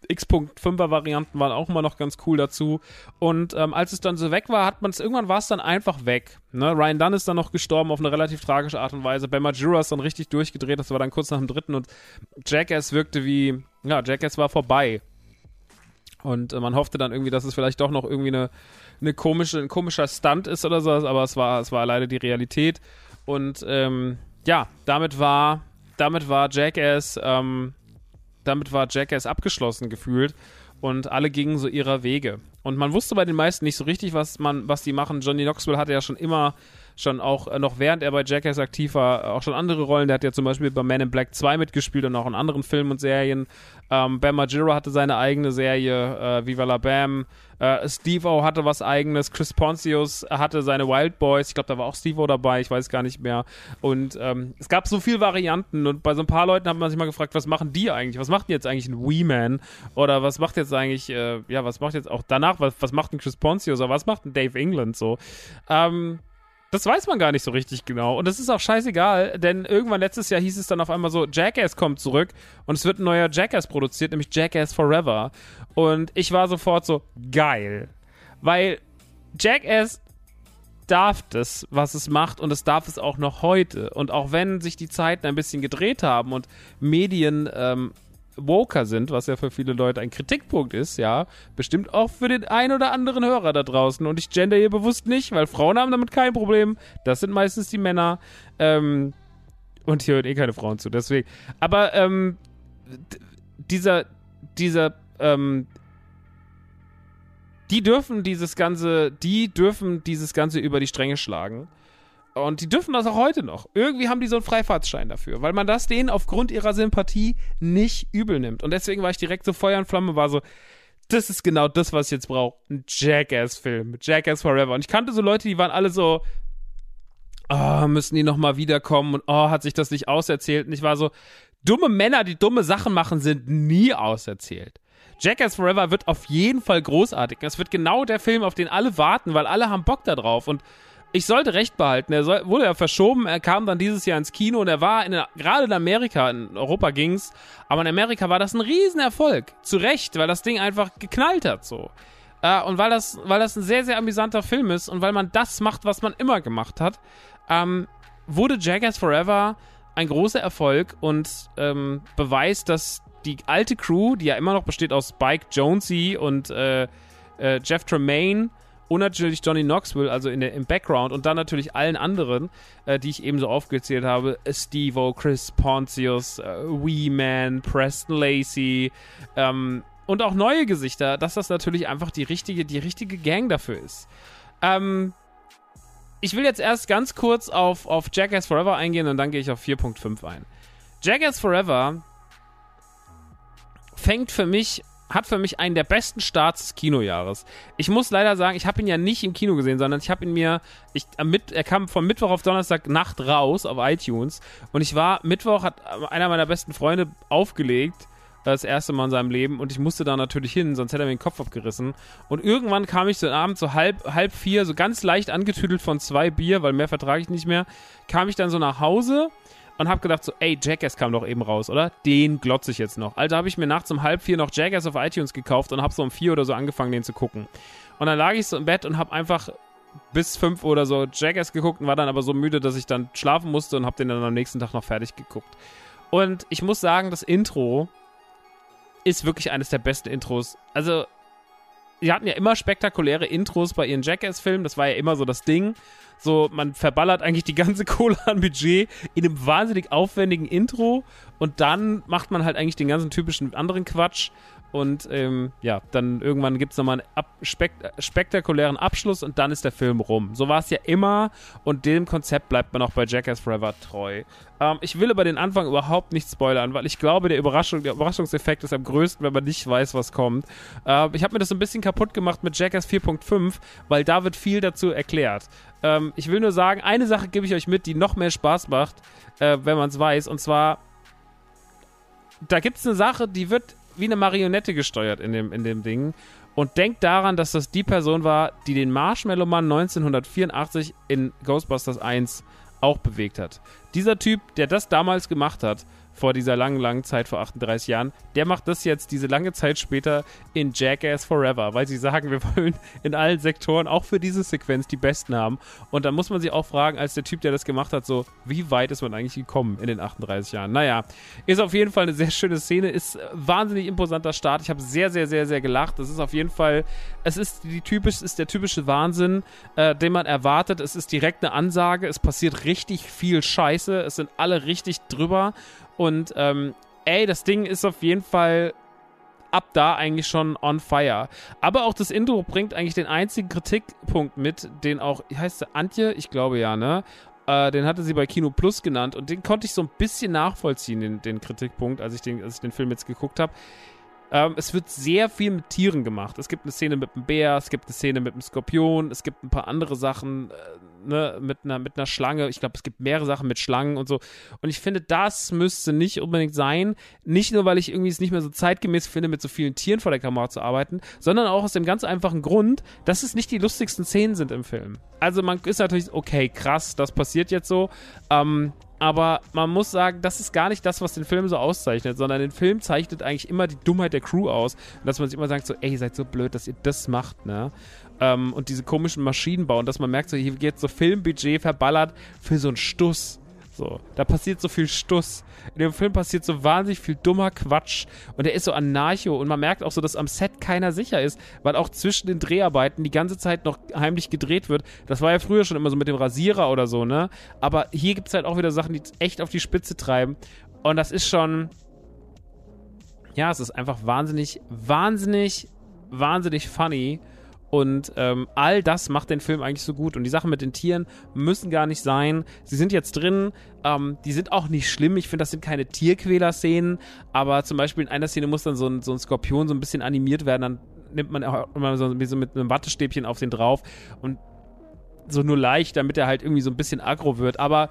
X.5er Varianten waren auch immer noch ganz cool dazu. Und ähm, als es dann so weg war, hat man es irgendwann war es dann einfach weg. Ne? Ryan Dunn ist dann noch gestorben auf eine relativ tragische Art und Weise. Ben Majura ist dann richtig durchgedreht. Das war dann kurz nach dem dritten und Jackass wirkte wie ja Jackass war vorbei. Und äh, man hoffte dann irgendwie, dass es vielleicht doch noch irgendwie eine, eine komische, ein komischer Stunt ist oder so, aber es war, es war leider die Realität. Und ähm, ja, damit war, damit war Jackass ähm, damit war Jackass abgeschlossen gefühlt. und alle gingen so ihrer Wege. Und man wusste bei den meisten nicht so richtig, was man, was die machen. Johnny Knoxville hatte ja schon immer schon auch äh, noch während er bei Jackass aktiv war, auch schon andere Rollen. Der hat ja zum Beispiel bei Man in Black 2 mitgespielt und auch in anderen Filmen und Serien. Ähm, Bam Margera hatte seine eigene Serie, äh, Viva la Bam. Äh, Steve-O hatte was eigenes. Chris Pontius hatte seine Wild Boys. Ich glaube, da war auch Steve-O dabei. Ich weiß gar nicht mehr. Und ähm, es gab so viele Varianten. Und bei so ein paar Leuten hat man sich mal gefragt, was machen die eigentlich? Was macht denn jetzt eigentlich ein Wee-Man? Oder was macht jetzt eigentlich, äh, ja, was macht jetzt auch danach, was, was macht ein Chris Pontius? Oder was macht ein Dave England so? Ähm, das weiß man gar nicht so richtig genau. Und das ist auch scheißegal, denn irgendwann letztes Jahr hieß es dann auf einmal so, Jackass kommt zurück und es wird ein neuer Jackass produziert, nämlich Jackass Forever. Und ich war sofort so, geil. Weil Jackass darf das, was es macht und es darf es auch noch heute. Und auch wenn sich die Zeiten ein bisschen gedreht haben und Medien ähm, woker sind, was ja für viele Leute ein Kritikpunkt ist, ja, bestimmt auch für den ein oder anderen Hörer da draußen. Und ich gender hier bewusst nicht, weil Frauen haben damit kein Problem. Das sind meistens die Männer. Ähm, und hier hören eh keine Frauen zu, deswegen. Aber ähm, dieser, dieser, ähm, die dürfen dieses ganze, die dürfen dieses ganze über die Stränge schlagen. Und die dürfen das auch heute noch. Irgendwie haben die so einen Freifahrtsschein dafür, weil man das denen aufgrund ihrer Sympathie nicht übel nimmt. Und deswegen war ich direkt so Feuer und Flamme, war so, das ist genau das, was ich jetzt brauche. Ein Jackass-Film. Jackass Forever. Und ich kannte so Leute, die waren alle so, oh, müssen die nochmal wiederkommen und oh, hat sich das nicht auserzählt. Und ich war so, dumme Männer, die dumme Sachen machen, sind nie auserzählt. Jackass Forever wird auf jeden Fall großartig. Es wird genau der Film, auf den alle warten, weil alle haben Bock da drauf. Und ich sollte recht behalten. Er soll, wurde ja verschoben. Er kam dann dieses Jahr ins Kino und er war in, gerade in Amerika, in Europa ging's, aber in Amerika war das ein Riesenerfolg. Zu Recht, weil das Ding einfach geknallt hat, so. Äh, und weil das, weil das ein sehr, sehr amüsanter Film ist und weil man das macht, was man immer gemacht hat, ähm, wurde Jackass Forever ein großer Erfolg und ähm, beweist, dass die alte Crew, die ja immer noch besteht aus Spike Jonesy und äh, äh, Jeff Tremaine, und natürlich Johnny Knoxville, also in der, im Background und dann natürlich allen anderen, äh, die ich eben so aufgezählt habe, Steve-O, Chris Pontius, äh, Wee Man, Preston Lacey ähm, und auch neue Gesichter, dass das natürlich einfach die richtige, die richtige Gang dafür ist. Ähm, ich will jetzt erst ganz kurz auf, auf Jackass Forever eingehen und dann gehe ich auf 4.5 ein. Jackass Forever fängt für mich hat für mich einen der besten Starts des Kinojahres. Ich muss leider sagen, ich habe ihn ja nicht im Kino gesehen, sondern ich habe ihn mir, ich, mit, er kam von Mittwoch auf Donnerstag Nacht raus auf iTunes und ich war, Mittwoch hat einer meiner besten Freunde aufgelegt, das erste Mal in seinem Leben und ich musste da natürlich hin, sonst hätte er mir den Kopf abgerissen. Und irgendwann kam ich so Abend so halb, halb vier, so ganz leicht angetüdelt von zwei Bier, weil mehr vertrage ich nicht mehr, kam ich dann so nach Hause und hab gedacht so, ey, Jackass kam doch eben raus, oder? Den glotze ich jetzt noch. Also habe ich mir nachts um halb vier noch Jackass auf iTunes gekauft und hab so um vier oder so angefangen, den zu gucken. Und dann lag ich so im Bett und hab einfach bis fünf oder so Jackass geguckt und war dann aber so müde, dass ich dann schlafen musste und hab den dann am nächsten Tag noch fertig geguckt. Und ich muss sagen, das Intro ist wirklich eines der besten Intros. Also, sie hatten ja immer spektakuläre Intros bei ihren Jackass-Filmen, das war ja immer so das Ding. So, man verballert eigentlich die ganze Kohle an Budget in einem wahnsinnig aufwendigen Intro und dann macht man halt eigentlich den ganzen typischen anderen Quatsch und ähm, ja, dann irgendwann gibt es nochmal einen ab spek spektakulären Abschluss und dann ist der Film rum. So war es ja immer und dem Konzept bleibt man auch bei Jackass Forever treu. Ähm, ich will über den Anfang überhaupt nicht spoilern, weil ich glaube, der, Überraschung, der Überraschungseffekt ist am größten, wenn man nicht weiß, was kommt. Äh, ich habe mir das ein bisschen kaputt gemacht mit Jackass 4.5, weil da wird viel dazu erklärt. Ähm, ich will nur sagen, eine Sache gebe ich euch mit, die noch mehr Spaß macht, äh, wenn man es weiß, und zwar da gibt es eine Sache, die wird wie eine Marionette gesteuert in dem, in dem Ding. Und denkt daran, dass das die Person war, die den Marshmallow Mann 1984 in Ghostbusters 1 auch bewegt hat. Dieser Typ, der das damals gemacht hat, vor dieser langen, langen Zeit, vor 38 Jahren, der macht das jetzt diese lange Zeit später in Jackass Forever, weil sie sagen, wir wollen in allen Sektoren auch für diese Sequenz die Besten haben. Und da muss man sich auch fragen, als der Typ, der das gemacht hat, so, wie weit ist man eigentlich gekommen in den 38 Jahren? Naja, ist auf jeden Fall eine sehr schöne Szene, ist wahnsinnig imposanter Start. Ich habe sehr, sehr, sehr, sehr gelacht. Das ist auf jeden Fall, es ist die typisch, ist der typische Wahnsinn, äh, den man erwartet. Es ist direkt eine Ansage. Es passiert richtig viel Scheiße. Es sind alle richtig drüber. Und ähm, ey, das Ding ist auf jeden Fall ab da eigentlich schon on fire. Aber auch das Intro bringt eigentlich den einzigen Kritikpunkt mit, den auch, heißt der, Antje? Ich glaube ja, ne? Äh, den hatte sie bei Kino Plus genannt und den konnte ich so ein bisschen nachvollziehen, den, den Kritikpunkt, als ich den, als ich den Film jetzt geguckt habe. Ähm, es wird sehr viel mit Tieren gemacht. Es gibt eine Szene mit einem Bär, es gibt eine Szene mit einem Skorpion, es gibt ein paar andere Sachen, äh, ne, mit einer, mit einer Schlange. Ich glaube, es gibt mehrere Sachen mit Schlangen und so. Und ich finde, das müsste nicht unbedingt sein. Nicht nur, weil ich irgendwie es nicht mehr so zeitgemäß finde, mit so vielen Tieren vor der Kamera zu arbeiten, sondern auch aus dem ganz einfachen Grund, dass es nicht die lustigsten Szenen sind im Film. Also man ist natürlich, okay, krass, das passiert jetzt so. Ähm, aber man muss sagen, das ist gar nicht das, was den Film so auszeichnet, sondern den Film zeichnet eigentlich immer die Dummheit der Crew aus. Dass man sich immer sagt, so, ey, ihr seid so blöd, dass ihr das macht, ne? Ähm, und diese komischen Maschinen bauen, dass man merkt, so, hier geht so Filmbudget verballert für so einen Stuss. So, da passiert so viel Stuss. In dem Film passiert so wahnsinnig viel dummer Quatsch. Und er ist so anarcho. Und man merkt auch so, dass am Set keiner sicher ist, weil auch zwischen den Dreharbeiten die ganze Zeit noch heimlich gedreht wird. Das war ja früher schon immer so mit dem Rasierer oder so, ne? Aber hier gibt es halt auch wieder Sachen, die echt auf die Spitze treiben. Und das ist schon. Ja, es ist einfach wahnsinnig, wahnsinnig, wahnsinnig funny. Und ähm, all das macht den Film eigentlich so gut. Und die Sachen mit den Tieren müssen gar nicht sein. Sie sind jetzt drin. Ähm, die sind auch nicht schlimm. Ich finde, das sind keine Tierquäler-Szenen. Aber zum Beispiel in einer Szene muss dann so ein, so ein Skorpion so ein bisschen animiert werden. Dann nimmt man immer so, so mit einem Wattestäbchen auf den drauf. Und so nur leicht, damit er halt irgendwie so ein bisschen aggro wird. Aber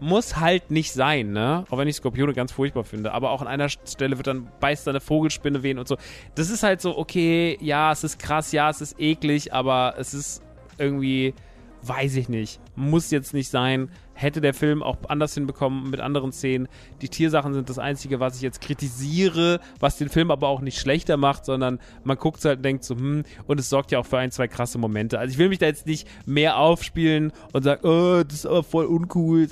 muss halt nicht sein, ne? Auch wenn ich Skorpione ganz furchtbar finde. Aber auch an einer Stelle wird dann, beißt eine Vogelspinne wehen und so. Das ist halt so, okay, ja, es ist krass, ja, es ist eklig, aber es ist irgendwie, weiß ich nicht. Muss jetzt nicht sein. Hätte der Film auch anders hinbekommen mit anderen Szenen. Die Tiersachen sind das Einzige, was ich jetzt kritisiere, was den Film aber auch nicht schlechter macht, sondern man guckt halt und denkt so, hm, und es sorgt ja auch für ein, zwei krasse Momente. Also ich will mich da jetzt nicht mehr aufspielen und sagen, oh, das ist aber voll uncool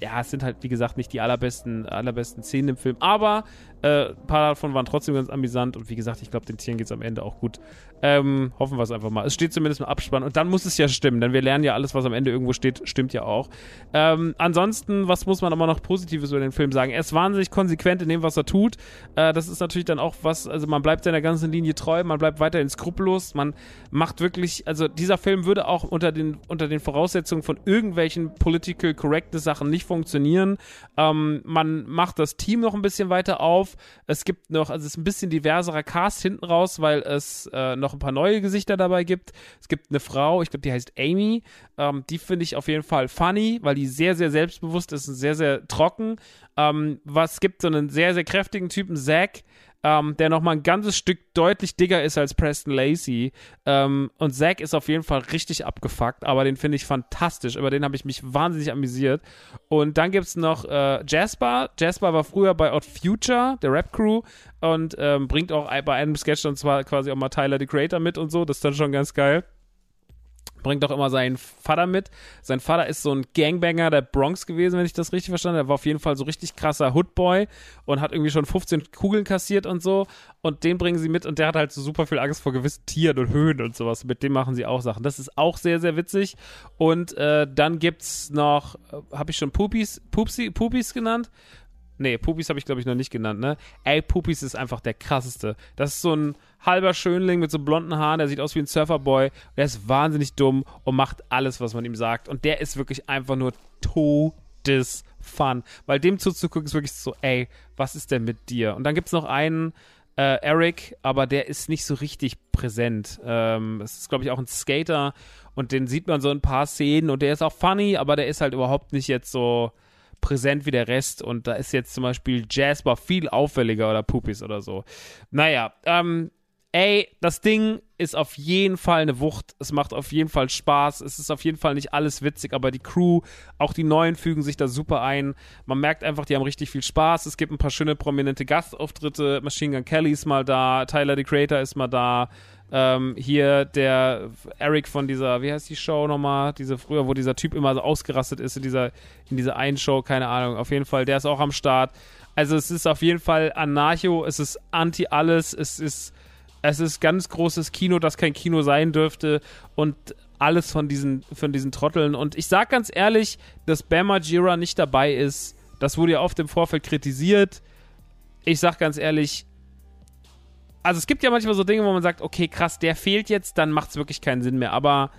ja, es sind halt, wie gesagt, nicht die allerbesten, allerbesten Szenen im Film, aber äh, ein paar davon waren trotzdem ganz amüsant und wie gesagt, ich glaube, den Tieren geht es am Ende auch gut. Ähm, hoffen wir es einfach mal. Es steht zumindest im Abspann und dann muss es ja stimmen, denn wir lernen ja alles, was am Ende irgendwo steht, stimmt ja auch. Ähm, ansonsten, was muss man aber noch Positives über den Film sagen? Er ist wahnsinnig konsequent in dem, was er tut. Äh, das ist natürlich dann auch was, also man bleibt seiner ganzen Linie treu, man bleibt weiterhin skrupellos, man macht wirklich, also dieser Film würde auch unter den, unter den Voraussetzungen von irgendwelchen Political Correctness Sachen nicht funktionieren. Ähm, man macht das Team noch ein bisschen weiter auf. Es gibt noch, also es ist ein bisschen diverserer Cast hinten raus, weil es äh, noch ein paar neue Gesichter dabei gibt. Es gibt eine Frau, ich glaube, die heißt Amy. Ähm, die finde ich auf jeden Fall funny, weil die sehr, sehr selbstbewusst ist und sehr, sehr trocken. Ähm, was gibt so einen sehr, sehr kräftigen Typen, Zack, ähm, der nochmal ein ganzes Stück deutlich dicker ist als Preston Lacey. Ähm, und Zack ist auf jeden Fall richtig abgefuckt, aber den finde ich fantastisch. Über den habe ich mich wahnsinnig amüsiert. Und dann gibt es noch äh, Jasper. Jasper war früher bei Odd Future, der Rap-Crew, und ähm, bringt auch bei einem Sketch dann zwar quasi auch mal Tyler the Creator mit und so. Das ist dann schon ganz geil bringt auch immer seinen Vater mit. Sein Vater ist so ein Gangbanger der Bronx gewesen, wenn ich das richtig verstanden habe. Er war auf jeden Fall so richtig krasser Hoodboy und hat irgendwie schon 15 Kugeln kassiert und so. Und den bringen sie mit und der hat halt so super viel Angst vor gewissen Tieren und Höhen und sowas. Mit dem machen sie auch Sachen. Das ist auch sehr, sehr witzig. Und äh, dann gibt's noch, äh, habe ich schon Pupis, Pupsi, Pupis genannt? Nee, Pupis habe ich glaube ich noch nicht genannt, ne? Ey, Pupis ist einfach der krasseste. Das ist so ein halber Schönling mit so blonden Haaren, der sieht aus wie ein Surferboy. Der ist wahnsinnig dumm und macht alles, was man ihm sagt. Und der ist wirklich einfach nur todes Fun. Weil dem zuzugucken ist wirklich so, ey, was ist denn mit dir? Und dann gibt es noch einen, äh, Eric, aber der ist nicht so richtig präsent. Ähm, es ist, glaube ich, auch ein Skater und den sieht man so ein paar Szenen und der ist auch funny, aber der ist halt überhaupt nicht jetzt so präsent wie der Rest und da ist jetzt zum Beispiel Jasper viel auffälliger oder Pupis oder so. Naja, ähm, ey, das Ding ist auf jeden Fall eine Wucht. Es macht auf jeden Fall Spaß. Es ist auf jeden Fall nicht alles witzig, aber die Crew, auch die Neuen fügen sich da super ein. Man merkt einfach, die haben richtig viel Spaß. Es gibt ein paar schöne prominente Gastauftritte. Machine Gun Kelly ist mal da, Tyler the Creator ist mal da. Ähm, hier der Eric von dieser, wie heißt die Show nochmal? Diese früher, wo dieser Typ immer so ausgerastet ist in dieser, in dieser einen Show, keine Ahnung. Auf jeden Fall, der ist auch am Start. Also es ist auf jeden Fall Anarcho, es ist anti alles, es ist es ist ganz großes Kino, das kein Kino sein dürfte und alles von diesen, von diesen Trotteln. Und ich sag ganz ehrlich, dass Bama Jira nicht dabei ist, das wurde ja oft im Vorfeld kritisiert. Ich sag ganz ehrlich, also es gibt ja manchmal so Dinge, wo man sagt, okay, krass, der fehlt jetzt, dann macht es wirklich keinen Sinn mehr. Aber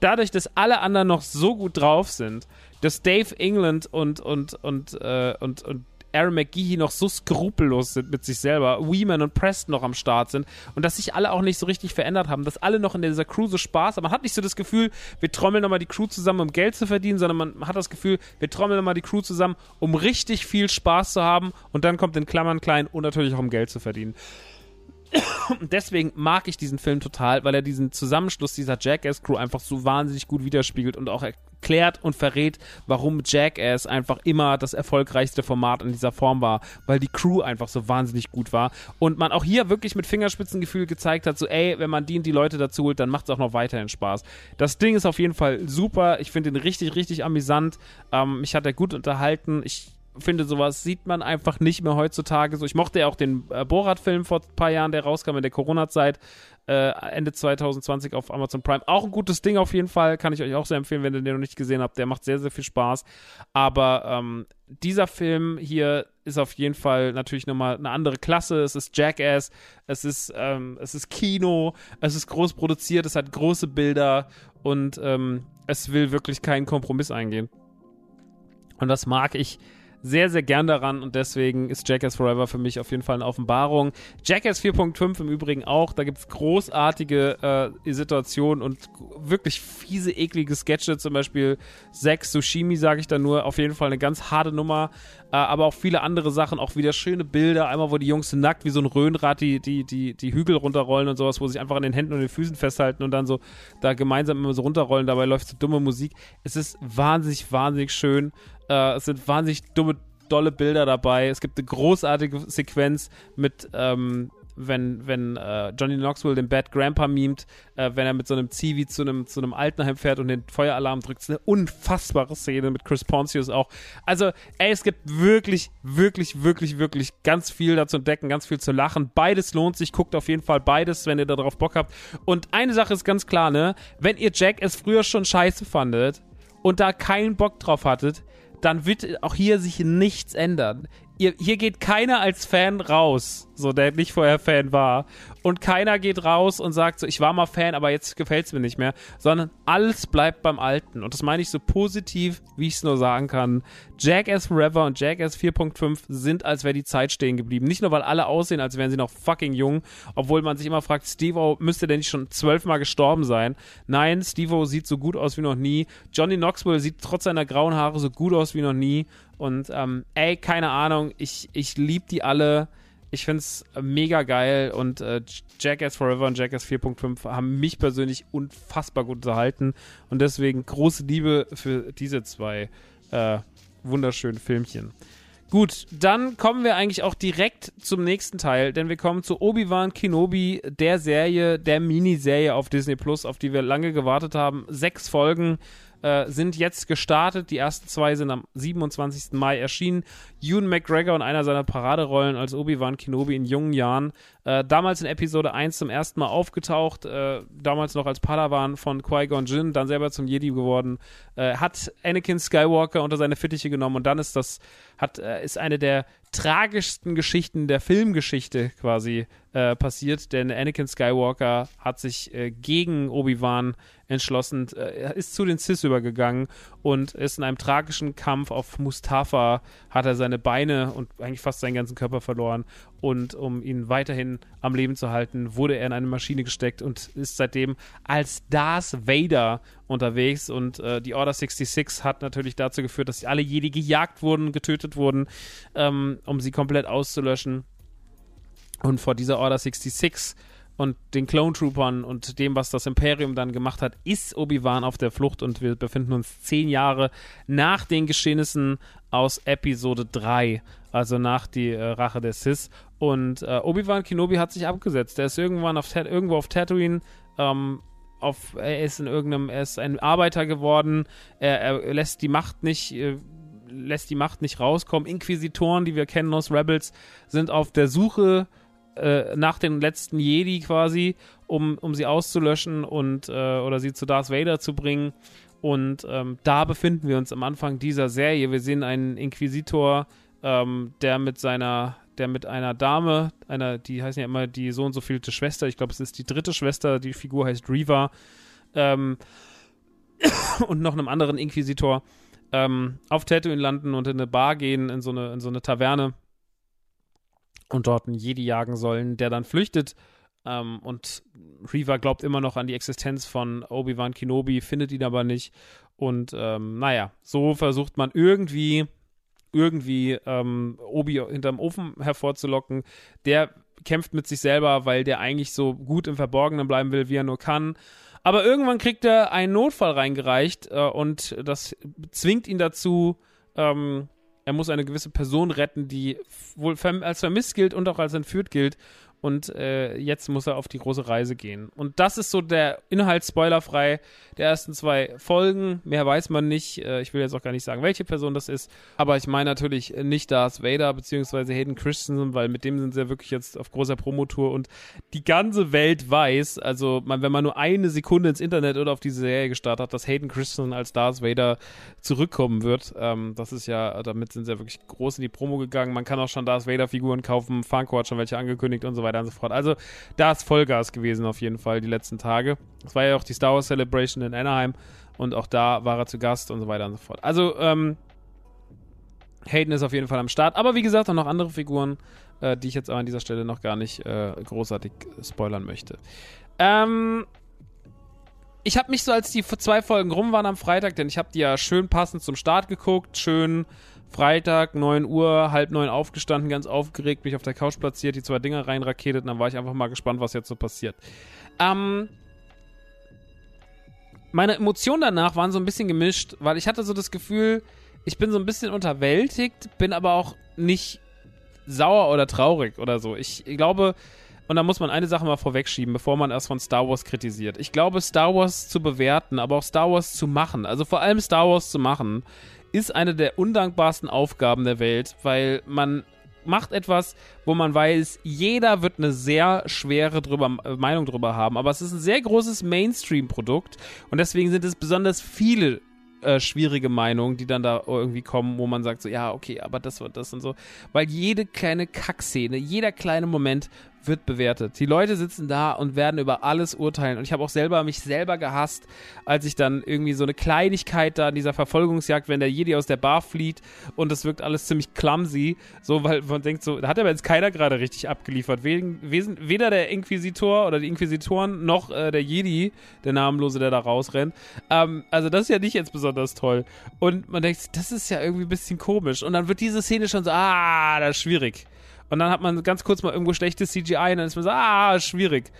dadurch, dass alle anderen noch so gut drauf sind, dass Dave England und, und, und, äh, und, und Aaron McGee noch so skrupellos sind mit sich selber, Weeman und Preston noch am Start sind und dass sich alle auch nicht so richtig verändert haben, dass alle noch in dieser Crew so Spaß haben. Man hat nicht so das Gefühl, wir trommeln nochmal die Crew zusammen, um Geld zu verdienen, sondern man hat das Gefühl, wir trommeln nochmal die Crew zusammen, um richtig viel Spaß zu haben und dann kommt in Klammern klein und natürlich auch um Geld zu verdienen. Und deswegen mag ich diesen Film total, weil er diesen Zusammenschluss dieser Jackass-Crew einfach so wahnsinnig gut widerspiegelt und auch erklärt und verrät, warum Jackass einfach immer das erfolgreichste Format in dieser Form war, weil die Crew einfach so wahnsinnig gut war. Und man auch hier wirklich mit Fingerspitzengefühl gezeigt hat, so ey, wenn man die und die Leute dazu holt, dann macht es auch noch weiterhin Spaß. Das Ding ist auf jeden Fall super, ich finde ihn richtig, richtig amüsant, ähm, mich hat er gut unterhalten, ich finde, sowas sieht man einfach nicht mehr heutzutage. So, ich mochte ja auch den äh, Borat-Film vor ein paar Jahren, der rauskam in der Corona-Zeit, äh, Ende 2020 auf Amazon Prime. Auch ein gutes Ding auf jeden Fall, kann ich euch auch sehr empfehlen, wenn ihr den noch nicht gesehen habt. Der macht sehr, sehr viel Spaß. Aber ähm, dieser Film hier ist auf jeden Fall natürlich nochmal eine andere Klasse. Es ist Jackass, es ist, ähm, es ist Kino, es ist groß produziert, es hat große Bilder und ähm, es will wirklich keinen Kompromiss eingehen. Und das mag ich sehr, sehr gern daran und deswegen ist Jackass Forever für mich auf jeden Fall eine Offenbarung. Jackass 4.5 im Übrigen auch, da gibt es großartige äh, Situationen und wirklich fiese, eklige Sketche, zum Beispiel Sex, Sushimi, sage ich da nur, auf jeden Fall eine ganz harte Nummer, aber auch viele andere Sachen, auch wieder schöne Bilder, einmal wo die Jungs nackt wie so ein Röhnrad die, die, die, die Hügel runterrollen und sowas, wo sie einfach an den Händen und den Füßen festhalten und dann so da gemeinsam immer so runterrollen, dabei läuft so dumme Musik. Es ist wahnsinnig, wahnsinnig schön äh, es sind wahnsinnig dumme, dolle Bilder dabei. Es gibt eine großartige Sequenz mit, ähm, wenn, wenn äh, Johnny Knoxville den Bad Grandpa mimt, äh, wenn er mit so einem Zivi zu einem, zu einem Altenheim fährt und den Feueralarm drückt. Das ist eine unfassbare Szene mit Chris Pontius auch. Also, ey, es gibt wirklich, wirklich, wirklich, wirklich ganz viel dazu entdecken, ganz viel zu lachen. Beides lohnt sich. Guckt auf jeden Fall beides, wenn ihr darauf Bock habt. Und eine Sache ist ganz klar, ne? Wenn ihr Jack es früher schon scheiße fandet und da keinen Bock drauf hattet, dann wird auch hier sich nichts ändern. Ihr, hier geht keiner als Fan raus, so der nicht vorher Fan war. Und keiner geht raus und sagt so, ich war mal Fan, aber jetzt gefällt es mir nicht mehr. Sondern alles bleibt beim Alten. Und das meine ich so positiv, wie ich es nur sagen kann. Jackass Forever und Jackass 4.5 sind, als wäre die Zeit stehen geblieben. Nicht nur, weil alle aussehen, als wären sie noch fucking jung, obwohl man sich immer fragt, Steve müsste denn nicht schon zwölfmal gestorben sein? Nein, Steve sieht so gut aus wie noch nie. Johnny Knoxville sieht trotz seiner grauen Haare so gut aus wie noch nie. Und ähm, ey, keine Ahnung, ich, ich liebe die alle. Ich finde es mega geil und äh, Jackass Forever und Jackass 4.5 haben mich persönlich unfassbar gut unterhalten und deswegen große Liebe für diese zwei äh, wunderschönen Filmchen. Gut, dann kommen wir eigentlich auch direkt zum nächsten Teil, denn wir kommen zu Obi-Wan Kenobi, der Serie, der Miniserie auf Disney Plus, auf die wir lange gewartet haben. Sechs Folgen äh, sind jetzt gestartet. Die ersten zwei sind am 27. Mai erschienen. Ewan McGregor in einer seiner Paraderollen als Obi-Wan Kenobi in jungen Jahren. Äh, damals in Episode 1 zum ersten Mal aufgetaucht, äh, damals noch als Padawan von Qui-Gon Jinn, dann selber zum Jedi geworden, äh, hat Anakin Skywalker unter seine Fittiche genommen und dann ist das, hat, äh, ist eine der tragischsten Geschichten der Filmgeschichte quasi äh, passiert, denn Anakin Skywalker hat sich äh, gegen Obi-Wan entschlossen, äh, ist zu den Sith übergegangen und ist in einem tragischen Kampf auf Mustafa, hat er seine Beine und eigentlich fast seinen ganzen Körper verloren und um ihn weiterhin am Leben zu halten, wurde er in eine Maschine gesteckt und ist seitdem als Darth Vader unterwegs und äh, die Order 66 hat natürlich dazu geführt, dass alle Jedi gejagt wurden, getötet wurden, ähm, um sie komplett auszulöschen. Und vor dieser Order 66 und den Clone Troopern und dem, was das Imperium dann gemacht hat, ist Obi-Wan auf der Flucht und wir befinden uns zehn Jahre nach den Geschehnissen aus Episode 3 also nach die äh, Rache der Sith. Und äh, Obi-Wan Kenobi hat sich abgesetzt. Er ist irgendwann auf irgendwo auf Tatooine. Ähm, auf, er ist in irgendeinem, er ist ein Arbeiter geworden. Er, er lässt die Macht nicht. Äh, lässt die Macht nicht rauskommen. Inquisitoren, die wir kennen aus Rebels, sind auf der Suche äh, nach den letzten Jedi quasi, um, um sie auszulöschen und äh, oder sie zu Darth Vader zu bringen. Und ähm, da befinden wir uns am Anfang dieser Serie. Wir sehen einen Inquisitor, ähm, der mit seiner der mit einer Dame, einer, die heißen ja immer die so und so vielte Schwester, ich glaube, es ist die dritte Schwester, die Figur heißt Reva, ähm, und noch einem anderen Inquisitor, ähm, auf Tatooine landen und in eine Bar gehen, in so eine, in so eine Taverne und dort einen Jedi jagen sollen, der dann flüchtet. Ähm, und Reva glaubt immer noch an die Existenz von Obi-Wan Kenobi, findet ihn aber nicht. Und ähm, naja, so versucht man irgendwie, irgendwie ähm, Obi hinterm Ofen hervorzulocken. Der kämpft mit sich selber, weil der eigentlich so gut im Verborgenen bleiben will, wie er nur kann. Aber irgendwann kriegt er einen Notfall reingereicht äh, und das zwingt ihn dazu, ähm, er muss eine gewisse Person retten, die wohl als vermisst gilt und auch als entführt gilt und äh, jetzt muss er auf die große Reise gehen. Und das ist so der Inhalt spoilerfrei der ersten zwei Folgen. Mehr weiß man nicht. Äh, ich will jetzt auch gar nicht sagen, welche Person das ist. Aber ich meine natürlich nicht Darth Vader bzw. Hayden Christensen, weil mit dem sind sie ja wirklich jetzt auf großer Promotour und die ganze Welt weiß, also man, wenn man nur eine Sekunde ins Internet oder auf diese Serie gestartet hat, dass Hayden Christensen als Darth Vader zurückkommen wird. Ähm, das ist ja, damit sind sie ja wirklich groß in die Promo gegangen. Man kann auch schon Darth Vader Figuren kaufen. Funko hat schon welche angekündigt und so weiter weiter und so fort. Also da ist Vollgas gewesen auf jeden Fall die letzten Tage. Es war ja auch die Star Wars Celebration in Anaheim und auch da war er zu Gast und so weiter und so fort. Also ähm, Hayden ist auf jeden Fall am Start. Aber wie gesagt, auch noch andere Figuren, äh, die ich jetzt aber an dieser Stelle noch gar nicht äh, großartig spoilern möchte. Ähm, ich habe mich so, als die zwei Folgen rum waren am Freitag, denn ich habe die ja schön passend zum Start geguckt, schön Freitag, 9 Uhr, halb neun aufgestanden, ganz aufgeregt, mich auf der Couch platziert, die zwei Dinger reinraketet und dann war ich einfach mal gespannt, was jetzt so passiert. Ähm, meine Emotionen danach waren so ein bisschen gemischt, weil ich hatte so das Gefühl, ich bin so ein bisschen unterwältigt, bin aber auch nicht sauer oder traurig oder so. Ich glaube, und da muss man eine Sache mal vorwegschieben, bevor man erst von Star Wars kritisiert. Ich glaube, Star Wars zu bewerten, aber auch Star Wars zu machen, also vor allem Star Wars zu machen, ist eine der undankbarsten Aufgaben der Welt, weil man macht etwas, wo man weiß, jeder wird eine sehr schwere drüber, Meinung drüber haben. Aber es ist ein sehr großes Mainstream-Produkt und deswegen sind es besonders viele äh, schwierige Meinungen, die dann da irgendwie kommen, wo man sagt so, ja, okay, aber das wird das und so. Weil jede kleine Kackszene, jeder kleine Moment wird bewertet. Die Leute sitzen da und werden über alles urteilen. Und ich habe auch selber mich selber gehasst, als ich dann irgendwie so eine Kleinigkeit da in dieser Verfolgungsjagd, wenn der Jedi aus der Bar flieht und das wirkt alles ziemlich clumsy, so weil man denkt so, da hat aber jetzt keiner gerade richtig abgeliefert. weder der Inquisitor oder die Inquisitoren noch äh, der Jedi, der Namenlose, der da rausrennt. Ähm, also das ist ja nicht jetzt besonders toll. Und man denkt, das ist ja irgendwie ein bisschen komisch. Und dann wird diese Szene schon so, ah, das ist schwierig. Und dann hat man ganz kurz mal irgendwo schlechtes CGI und dann ist man so, ah, schwierig.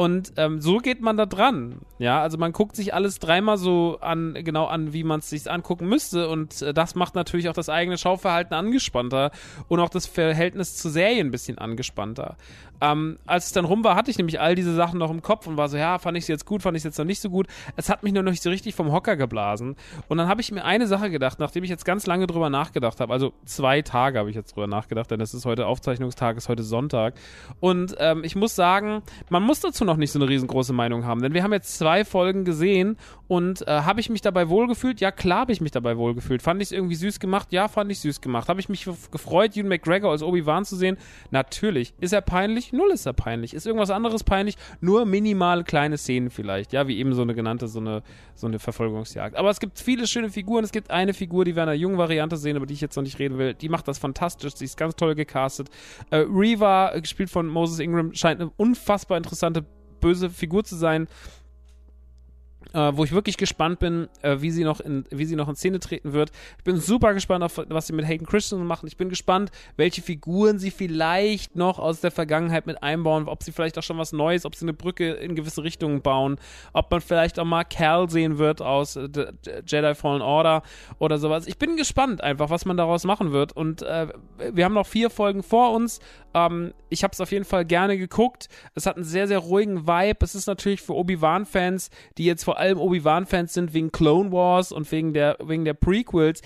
Und ähm, so geht man da dran. Ja, also man guckt sich alles dreimal so an, genau an, wie man es sich angucken müsste. Und äh, das macht natürlich auch das eigene Schauverhalten angespannter und auch das Verhältnis zur Serie ein bisschen angespannter. Ähm, als es dann rum war, hatte ich nämlich all diese Sachen noch im Kopf und war so, ja, fand ich es jetzt gut, fand ich es jetzt noch nicht so gut. Es hat mich nur noch nicht so richtig vom Hocker geblasen. Und dann habe ich mir eine Sache gedacht, nachdem ich jetzt ganz lange drüber nachgedacht habe. Also zwei Tage habe ich jetzt drüber nachgedacht, denn es ist heute Aufzeichnungstag, ist heute Sonntag. Und ähm, ich muss sagen, man muss dazu noch nicht so eine riesengroße Meinung haben. Denn wir haben jetzt zwei Folgen gesehen und äh, habe ich mich dabei wohlgefühlt? Ja, klar habe ich mich dabei wohlgefühlt. Fand ich es irgendwie süß gemacht? Ja, fand ich süß gemacht. Habe ich mich gefreut, Ewan McGregor als Obi-Wan zu sehen? Natürlich. Ist er peinlich? Null ist er peinlich. Ist irgendwas anderes peinlich? Nur minimal kleine Szenen vielleicht. Ja, wie eben so eine genannte, so eine, so eine Verfolgungsjagd. Aber es gibt viele schöne Figuren. Es gibt eine Figur, die wir in einer jungen Variante sehen, über die ich jetzt noch nicht reden will. Die macht das fantastisch. Sie ist ganz toll gecastet. Äh, Reva, gespielt von Moses Ingram, scheint eine unfassbar interessante böse Figur zu sein äh, wo ich wirklich gespannt bin, äh, wie sie noch in, wie sie noch in Szene treten wird. Ich bin super gespannt auf, was sie mit Hayden Christensen machen. Ich bin gespannt, welche Figuren sie vielleicht noch aus der Vergangenheit mit einbauen, ob sie vielleicht auch schon was Neues, ob sie eine Brücke in gewisse Richtungen bauen, ob man vielleicht auch mal Cal sehen wird aus äh, Jedi Fallen Order oder sowas. Ich bin gespannt einfach, was man daraus machen wird. Und äh, wir haben noch vier Folgen vor uns. Ähm, ich habe es auf jeden Fall gerne geguckt. Es hat einen sehr, sehr ruhigen Vibe. Es ist natürlich für Obi-Wan-Fans, die jetzt vor allem Obi-Wan-Fans sind wegen Clone Wars und wegen der, wegen der Prequels,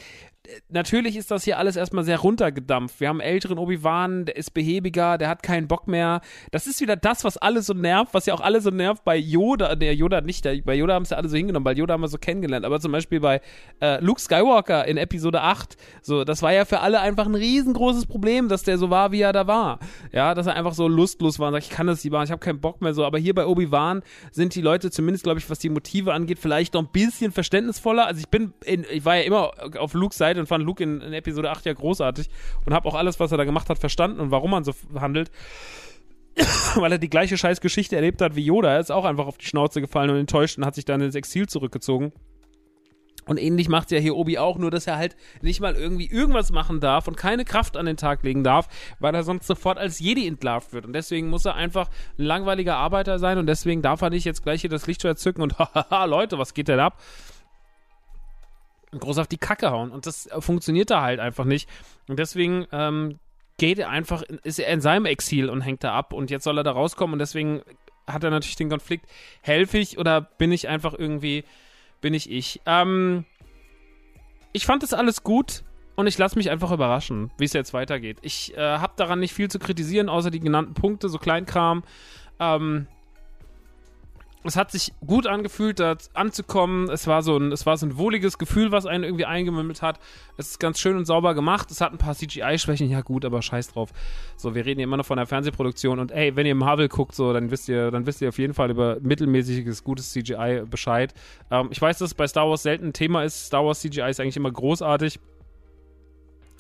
natürlich ist das hier alles erstmal sehr runtergedampft. Wir haben älteren Obi-Wan, der ist behäbiger, der hat keinen Bock mehr. Das ist wieder das, was alle so nervt, was ja auch alle so nervt bei Yoda. Der Yoda nicht, der, bei Yoda haben es ja alle so hingenommen, weil Yoda haben wir so kennengelernt. Aber zum Beispiel bei äh, Luke Skywalker in Episode 8, so, das war ja für alle einfach ein riesengroßes Problem, dass der so war, wie er da war. Ja, dass er einfach so lustlos war und sagt, ich kann das nicht machen, ich habe keinen Bock mehr so. Aber hier bei Obi-Wan sind die Leute zumindest, glaube ich, was die Motive angeht, vielleicht noch ein bisschen verständnisvoller. Also ich bin, in, ich war ja immer auf Luke's Seite und fand Luke in, in Episode 8 ja großartig und habe auch alles, was er da gemacht hat, verstanden und warum man so handelt. Weil er die gleiche Scheißgeschichte erlebt hat wie Yoda. Er ist auch einfach auf die Schnauze gefallen und enttäuscht und hat sich dann ins Exil zurückgezogen. Und ähnlich macht ja hier Obi auch, nur dass er halt nicht mal irgendwie irgendwas machen darf und keine Kraft an den Tag legen darf, weil er sonst sofort als Jedi entlarvt wird. Und deswegen muss er einfach ein langweiliger Arbeiter sein und deswegen darf er nicht jetzt gleich hier das Lichtschwert zücken und haha, Leute, was geht denn ab? Groß auf die Kacke hauen. Und das funktioniert da halt einfach nicht. Und deswegen ähm, geht er einfach, ist er in seinem Exil und hängt da ab. Und jetzt soll er da rauskommen. Und deswegen hat er natürlich den Konflikt, helfe ich oder bin ich einfach irgendwie, bin ich ich? Ähm, ich fand das alles gut und ich lasse mich einfach überraschen, wie es jetzt weitergeht. Ich äh, habe daran nicht viel zu kritisieren, außer die genannten Punkte, so Kleinkram. Ähm, es hat sich gut angefühlt, da anzukommen. Es war so ein, es war so ein wohliges Gefühl, was einen irgendwie eingemümmelt hat. Es ist ganz schön und sauber gemacht. Es hat ein paar CGI-Schwächen, ja gut, aber scheiß drauf. So, wir reden hier immer noch von der Fernsehproduktion und ey, wenn ihr Marvel guckt, so, dann wisst ihr, dann wisst ihr auf jeden Fall über mittelmäßiges, gutes CGI Bescheid. Ähm, ich weiß, dass es bei Star Wars selten ein Thema ist. Star Wars CGI ist eigentlich immer großartig.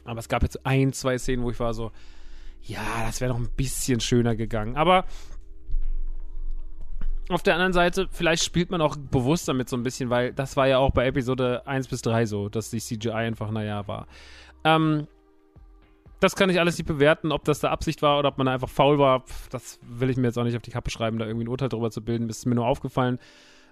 Aber es gab jetzt ein, zwei Szenen, wo ich war so, ja, das wäre noch ein bisschen schöner gegangen. Aber auf der anderen Seite, vielleicht spielt man auch bewusst damit so ein bisschen, weil das war ja auch bei Episode 1 bis 3 so, dass die CGI einfach, naja, war. Ähm, das kann ich alles nicht bewerten, ob das da Absicht war oder ob man da einfach faul war. Das will ich mir jetzt auch nicht auf die Kappe schreiben, da irgendwie ein Urteil drüber zu bilden. Ist mir nur aufgefallen,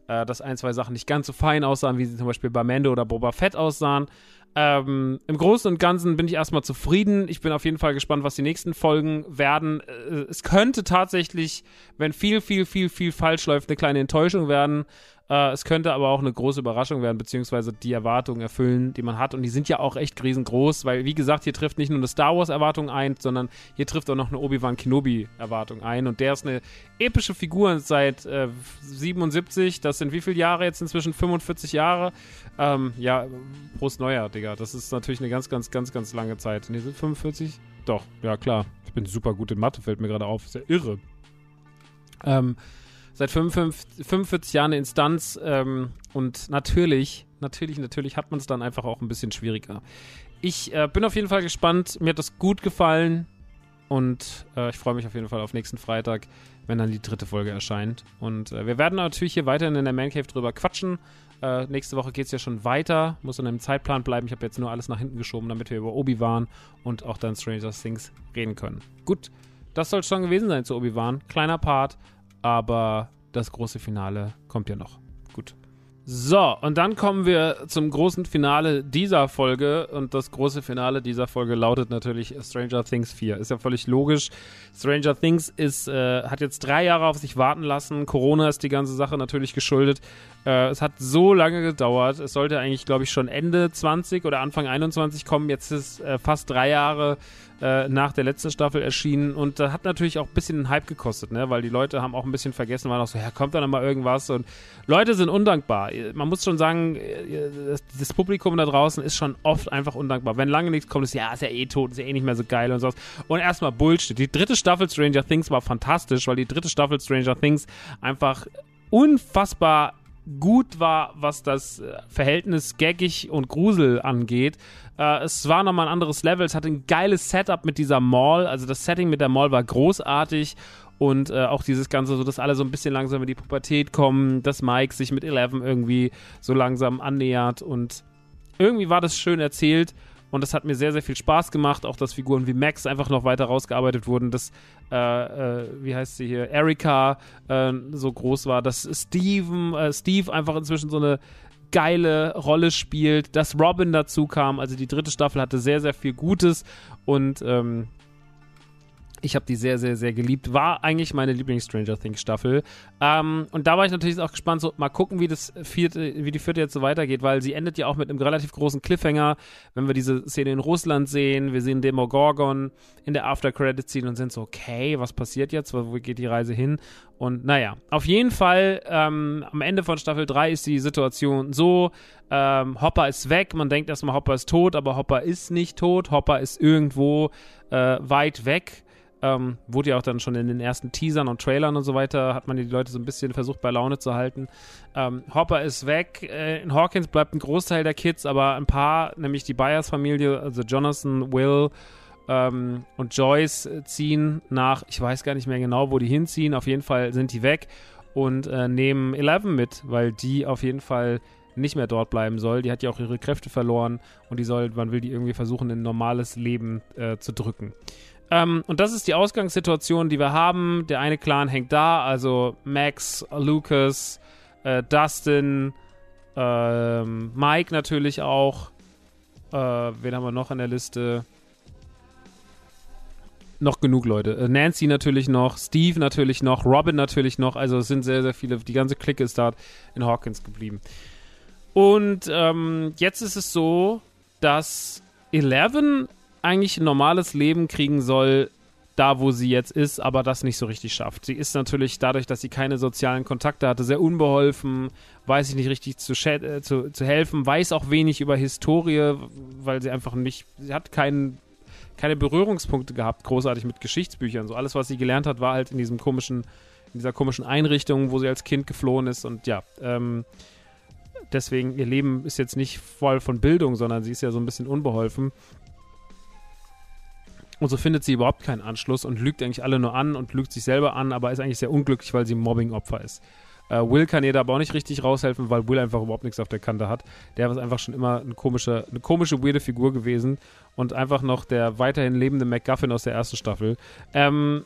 äh, dass ein, zwei Sachen nicht ganz so fein aussahen, wie sie zum Beispiel bei Mando oder Boba Fett aussahen. Ähm, Im Großen und Ganzen bin ich erstmal zufrieden. Ich bin auf jeden Fall gespannt, was die nächsten Folgen werden. Äh, es könnte tatsächlich, wenn viel, viel, viel, viel falsch läuft, eine kleine Enttäuschung werden. Äh, es könnte aber auch eine große Überraschung werden, beziehungsweise die Erwartungen erfüllen, die man hat. Und die sind ja auch echt riesengroß, weil, wie gesagt, hier trifft nicht nur eine Star Wars-Erwartung ein, sondern hier trifft auch noch eine Obi-Wan Kenobi-Erwartung ein. Und der ist eine epische Figur seit äh, 77. Das sind wie viele Jahre jetzt inzwischen? 45 Jahre. Ähm, ja, Prost Neujahr, Digga. Das ist natürlich eine ganz, ganz, ganz, ganz lange Zeit. Nee, sind 45? Doch, ja, klar. Ich bin super gut in Mathe, fällt mir gerade auf. Ist ja irre. Ähm, seit 55, 45 Jahren eine Instanz ähm, und natürlich, natürlich, natürlich hat man es dann einfach auch ein bisschen schwieriger. Ich äh, bin auf jeden Fall gespannt. Mir hat das gut gefallen und äh, ich freue mich auf jeden Fall auf nächsten Freitag, wenn dann die dritte Folge erscheint. Und äh, wir werden natürlich hier weiterhin in der Man Cave drüber quatschen. Äh, nächste Woche geht es ja schon weiter, muss in einem Zeitplan bleiben. Ich habe jetzt nur alles nach hinten geschoben, damit wir über Obi-Wan und auch dann Stranger Things reden können. Gut, das soll schon gewesen sein zu Obi-Wan. Kleiner Part, aber das große Finale kommt ja noch. Gut. So, und dann kommen wir zum großen Finale dieser Folge. Und das große Finale dieser Folge lautet natürlich Stranger Things 4. Ist ja völlig logisch. Stranger Things ist, äh, hat jetzt drei Jahre auf sich warten lassen. Corona ist die ganze Sache natürlich geschuldet. Äh, es hat so lange gedauert. Es sollte eigentlich, glaube ich, schon Ende 20 oder Anfang 21 kommen. Jetzt ist äh, fast drei Jahre äh, nach der letzten Staffel erschienen und da hat natürlich auch ein bisschen einen Hype gekostet, ne? weil die Leute haben auch ein bisschen vergessen, waren auch so, ja, kommt da noch mal irgendwas und Leute sind undankbar. Man muss schon sagen, das, das Publikum da draußen ist schon oft einfach undankbar. Wenn lange nichts kommt, ist ja, ist ja eh tot, ist ja eh nicht mehr so geil und sowas. Und erstmal Bullshit. Die dritte Staffel Stranger Things war fantastisch, weil die dritte Staffel Stranger Things einfach unfassbar gut war, was das äh, Verhältnis gaggig und Grusel angeht. Äh, es war nochmal ein anderes Level. Es hatte ein geiles Setup mit dieser Mall. Also das Setting mit der Mall war großartig. Und äh, auch dieses Ganze, so dass alle so ein bisschen langsam in die Pubertät kommen, dass Mike sich mit Eleven irgendwie so langsam annähert. Und irgendwie war das schön erzählt. Und das hat mir sehr, sehr viel Spaß gemacht. Auch, dass Figuren wie Max einfach noch weiter rausgearbeitet wurden. Dass, äh, äh, wie heißt sie hier, Erika äh, so groß war. Dass Steven, äh, Steve einfach inzwischen so eine geile Rolle spielt. Dass Robin dazu kam. Also die dritte Staffel hatte sehr, sehr viel Gutes. Und ähm, Ich habe die sehr, sehr, sehr geliebt. War eigentlich meine Lieblings-Stranger Things Staffel. Ähm, und da war ich natürlich auch gespannt, so mal gucken, wie das vierte, wie die vierte jetzt so weitergeht, weil sie endet ja auch mit einem relativ großen Cliffhanger, wenn wir diese Szene in Russland sehen. Wir sehen Demogorgon in der After-Credit-Scene und sind so, okay, was passiert jetzt? Wo geht die Reise hin? Und naja, auf jeden Fall, ähm, am Ende von Staffel 3 ist die Situation so, ähm, Hopper ist weg, man denkt erstmal, Hopper ist tot, aber Hopper ist nicht tot, Hopper ist irgendwo äh, weit weg ähm, wurde ja auch dann schon in den ersten Teasern und Trailern und so weiter, hat man die Leute so ein bisschen versucht bei Laune zu halten. Ähm, Hopper ist weg. Äh, in Hawkins bleibt ein Großteil der Kids, aber ein paar, nämlich die Byers-Familie, also Jonathan, Will ähm, und Joyce äh, ziehen nach, ich weiß gar nicht mehr genau, wo die hinziehen. Auf jeden Fall sind die weg und äh, nehmen Eleven mit, weil die auf jeden Fall nicht mehr dort bleiben soll. Die hat ja auch ihre Kräfte verloren und die soll, man will die irgendwie versuchen, in ein normales Leben äh, zu drücken. Ähm, und das ist die Ausgangssituation, die wir haben. Der eine Clan hängt da, also Max, Lucas, äh, Dustin, äh, Mike natürlich auch. Äh, wen haben wir noch an der Liste? Noch genug Leute. Äh, Nancy natürlich noch, Steve natürlich noch, Robin natürlich noch. Also es sind sehr, sehr viele. Die ganze Clique ist da in Hawkins geblieben. Und ähm, jetzt ist es so, dass Eleven eigentlich ein normales Leben kriegen soll, da wo sie jetzt ist, aber das nicht so richtig schafft. Sie ist natürlich dadurch, dass sie keine sozialen Kontakte hatte, sehr unbeholfen, weiß ich nicht richtig zu, äh, zu, zu helfen, weiß auch wenig über Historie, weil sie einfach nicht, sie hat keinen keine Berührungspunkte gehabt, großartig mit Geschichtsbüchern. So alles, was sie gelernt hat, war halt in diesem komischen, in dieser komischen Einrichtung, wo sie als Kind geflohen ist. Und ja, ähm, deswegen, ihr Leben ist jetzt nicht voll von Bildung, sondern sie ist ja so ein bisschen unbeholfen. Und so findet sie überhaupt keinen Anschluss und lügt eigentlich alle nur an und lügt sich selber an, aber ist eigentlich sehr unglücklich, weil sie Mobbing-Opfer ist. Äh, Will kann ihr da aber auch nicht richtig raushelfen, weil Will einfach überhaupt nichts auf der Kante hat. Der ist einfach schon immer eine komische, eine komische, weirde Figur gewesen und einfach noch der weiterhin lebende MacGuffin aus der ersten Staffel. Ähm,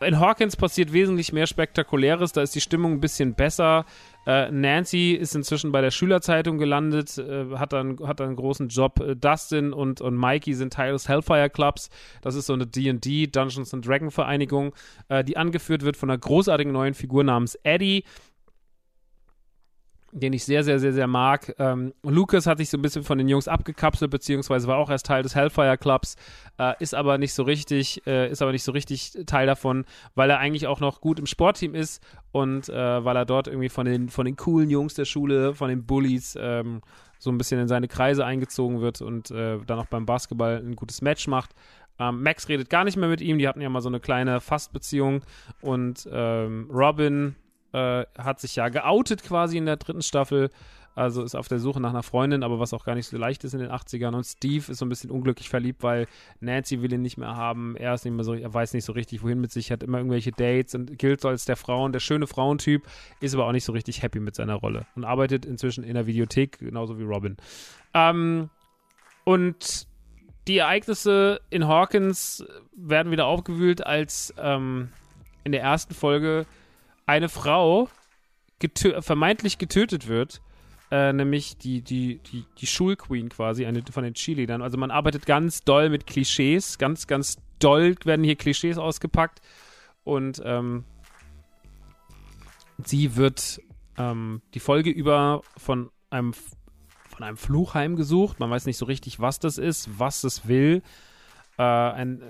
in Hawkins passiert wesentlich mehr Spektakuläres, da ist die Stimmung ein bisschen besser. Äh, Nancy ist inzwischen bei der Schülerzeitung gelandet, äh, hat, dann, hat dann einen großen Job. Äh, Dustin und, und Mikey sind Teil des Hellfire Clubs. Das ist so eine D&D, Dungeons and Dragon Vereinigung, äh, die angeführt wird von einer großartigen neuen Figur namens Eddie den ich sehr, sehr, sehr, sehr mag. Ähm, Lucas hat sich so ein bisschen von den Jungs abgekapselt, beziehungsweise war auch erst Teil des Hellfire Clubs, äh, ist aber nicht so richtig, äh, ist aber nicht so richtig Teil davon, weil er eigentlich auch noch gut im Sportteam ist und äh, weil er dort irgendwie von den, von den coolen Jungs der Schule, von den Bullies, ähm, so ein bisschen in seine Kreise eingezogen wird und äh, dann auch beim Basketball ein gutes Match macht. Ähm, Max redet gar nicht mehr mit ihm, die hatten ja mal so eine kleine Fastbeziehung und ähm, Robin äh, hat sich ja geoutet quasi in der dritten Staffel. Also ist auf der Suche nach einer Freundin, aber was auch gar nicht so leicht ist in den 80ern. Und Steve ist so ein bisschen unglücklich verliebt, weil Nancy will ihn nicht mehr haben. Er ist nicht mehr so, er weiß nicht so richtig, wohin mit sich, hat immer irgendwelche Dates und gilt so als der Frauen, der schöne Frauentyp, ist aber auch nicht so richtig happy mit seiner Rolle und arbeitet inzwischen in der Videothek, genauso wie Robin. Ähm, und die Ereignisse in Hawkins werden wieder aufgewühlt, als ähm, in der ersten Folge eine Frau getö vermeintlich getötet wird, äh, nämlich die, die, die, die Schulqueen quasi, eine von den Cheerleadern. Also man arbeitet ganz doll mit Klischees, ganz, ganz doll werden hier Klischees ausgepackt und ähm, sie wird ähm, die Folge über von einem von einem Fluch heimgesucht. Man weiß nicht so richtig, was das ist, was es will äh, ein,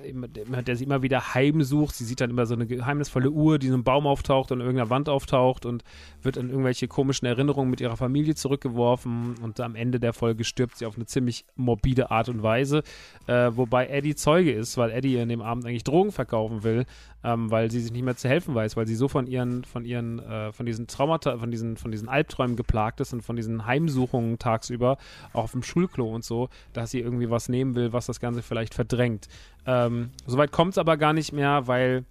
der sie immer wieder heimsucht. Sie sieht dann immer so eine geheimnisvolle Uhr, die in einem Baum auftaucht und in irgendeiner Wand auftaucht und wird in irgendwelche komischen Erinnerungen mit ihrer Familie zurückgeworfen und am Ende der Folge stirbt sie auf eine ziemlich morbide Art und Weise, äh, wobei Eddie Zeuge ist, weil Eddie in dem Abend eigentlich Drogen verkaufen will, ähm, weil sie sich nicht mehr zu helfen weiß, weil sie so von ihren, von ihren, äh, von diesen Traumata, von diesen, von diesen Albträumen geplagt ist und von diesen Heimsuchungen tagsüber, auch auf dem Schulklo und so, dass sie irgendwie was nehmen will, was das Ganze vielleicht verdrängt. Ähm, Soweit kommt es aber gar nicht mehr, weil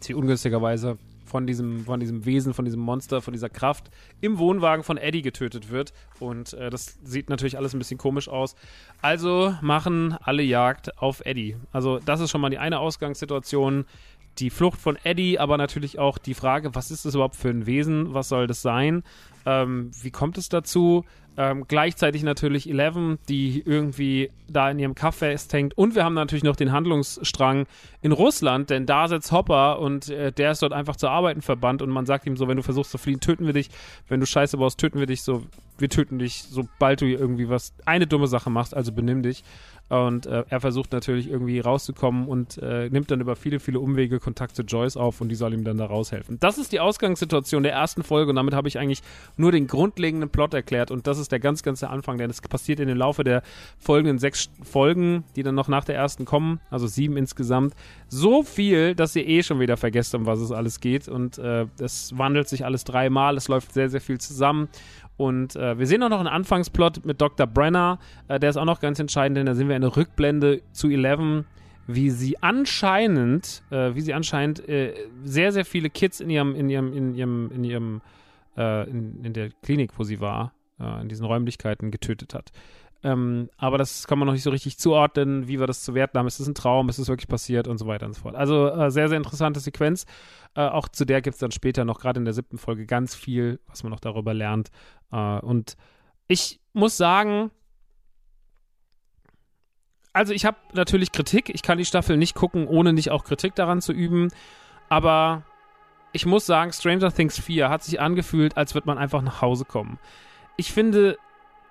sie ungünstigerweise von diesem, von diesem Wesen, von diesem Monster, von dieser Kraft im Wohnwagen von Eddie getötet wird. Und äh, das sieht natürlich alles ein bisschen komisch aus. Also machen alle Jagd auf Eddie. Also das ist schon mal die eine Ausgangssituation. Die Flucht von Eddie, aber natürlich auch die Frage, was ist das überhaupt für ein Wesen? Was soll das sein? Ähm, wie kommt es dazu? Ähm, gleichzeitig natürlich Eleven, die irgendwie da in ihrem Kaff festhängt. Und wir haben natürlich noch den Handlungsstrang in Russland, denn da sitzt Hopper und äh, der ist dort einfach zu arbeiten verbannt und man sagt ihm so, wenn du versuchst zu fliehen, töten wir dich. Wenn du Scheiße baust, töten wir dich. So, wir töten dich, sobald du irgendwie was, eine dumme Sache machst, also benimm dich. Und äh, er versucht natürlich irgendwie rauszukommen und äh, nimmt dann über viele, viele Umwege Kontakt zu Joyce auf und die soll ihm dann da raushelfen. Das ist die Ausgangssituation der ersten Folge und damit habe ich eigentlich nur den grundlegenden Plot erklärt und das ist der ganz, ganz der Anfang, denn es passiert in dem Laufe der folgenden sechs Folgen, die dann noch nach der ersten kommen, also sieben insgesamt, so viel, dass ihr eh schon wieder vergesst, um was es alles geht und äh, es wandelt sich alles dreimal, es läuft sehr, sehr viel zusammen und äh, wir sehen auch noch einen Anfangsplot mit Dr. Brenner. Äh, der ist auch noch ganz entscheidend, denn da sehen wir eine Rückblende zu Eleven, wie sie anscheinend, äh, wie sie anscheinend äh, sehr, sehr viele Kids in ihrem, in ihrem, in ihrem, in ihrem, äh, in, in der Klinik, wo sie war, äh, in diesen Räumlichkeiten getötet hat. Ähm, aber das kann man noch nicht so richtig zuordnen, wie wir das zu werten haben. Ist es ein Traum? Ist es wirklich passiert? Und so weiter und so fort. Also äh, sehr, sehr interessante Sequenz. Äh, auch zu der gibt es dann später noch, gerade in der siebten Folge, ganz viel, was man noch darüber lernt. Äh, und ich muss sagen, also ich habe natürlich Kritik. Ich kann die Staffel nicht gucken, ohne nicht auch Kritik daran zu üben. Aber ich muss sagen, Stranger Things 4 hat sich angefühlt, als würde man einfach nach Hause kommen. Ich finde,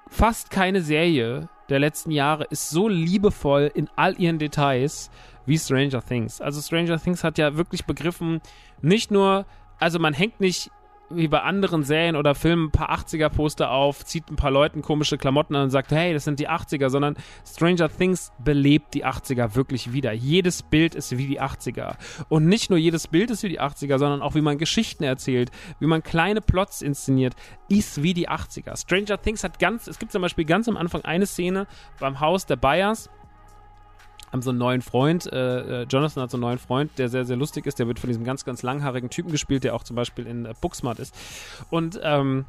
fast keine Serie der letzten Jahre ist so liebevoll in all ihren Details wie Stranger Things. Also Stranger Things hat ja wirklich begriffen, nicht nur, also man hängt nicht wie bei anderen Serien oder Filmen ein paar 80er-Poster auf, zieht ein paar Leuten komische Klamotten an und sagt, hey, das sind die 80er, sondern Stranger Things belebt die 80er wirklich wieder. Jedes Bild ist wie die 80er. Und nicht nur jedes Bild ist wie die 80er, sondern auch wie man Geschichten erzählt, wie man kleine Plots inszeniert, ist wie die 80er. Stranger Things hat ganz, es gibt zum Beispiel ganz am Anfang eine Szene beim Haus der Bayers, haben so einen neuen Freund, äh, äh, Jonathan hat so einen neuen Freund, der sehr, sehr lustig ist. Der wird von diesem ganz, ganz langhaarigen Typen gespielt, der auch zum Beispiel in äh, Booksmart ist. Und ähm,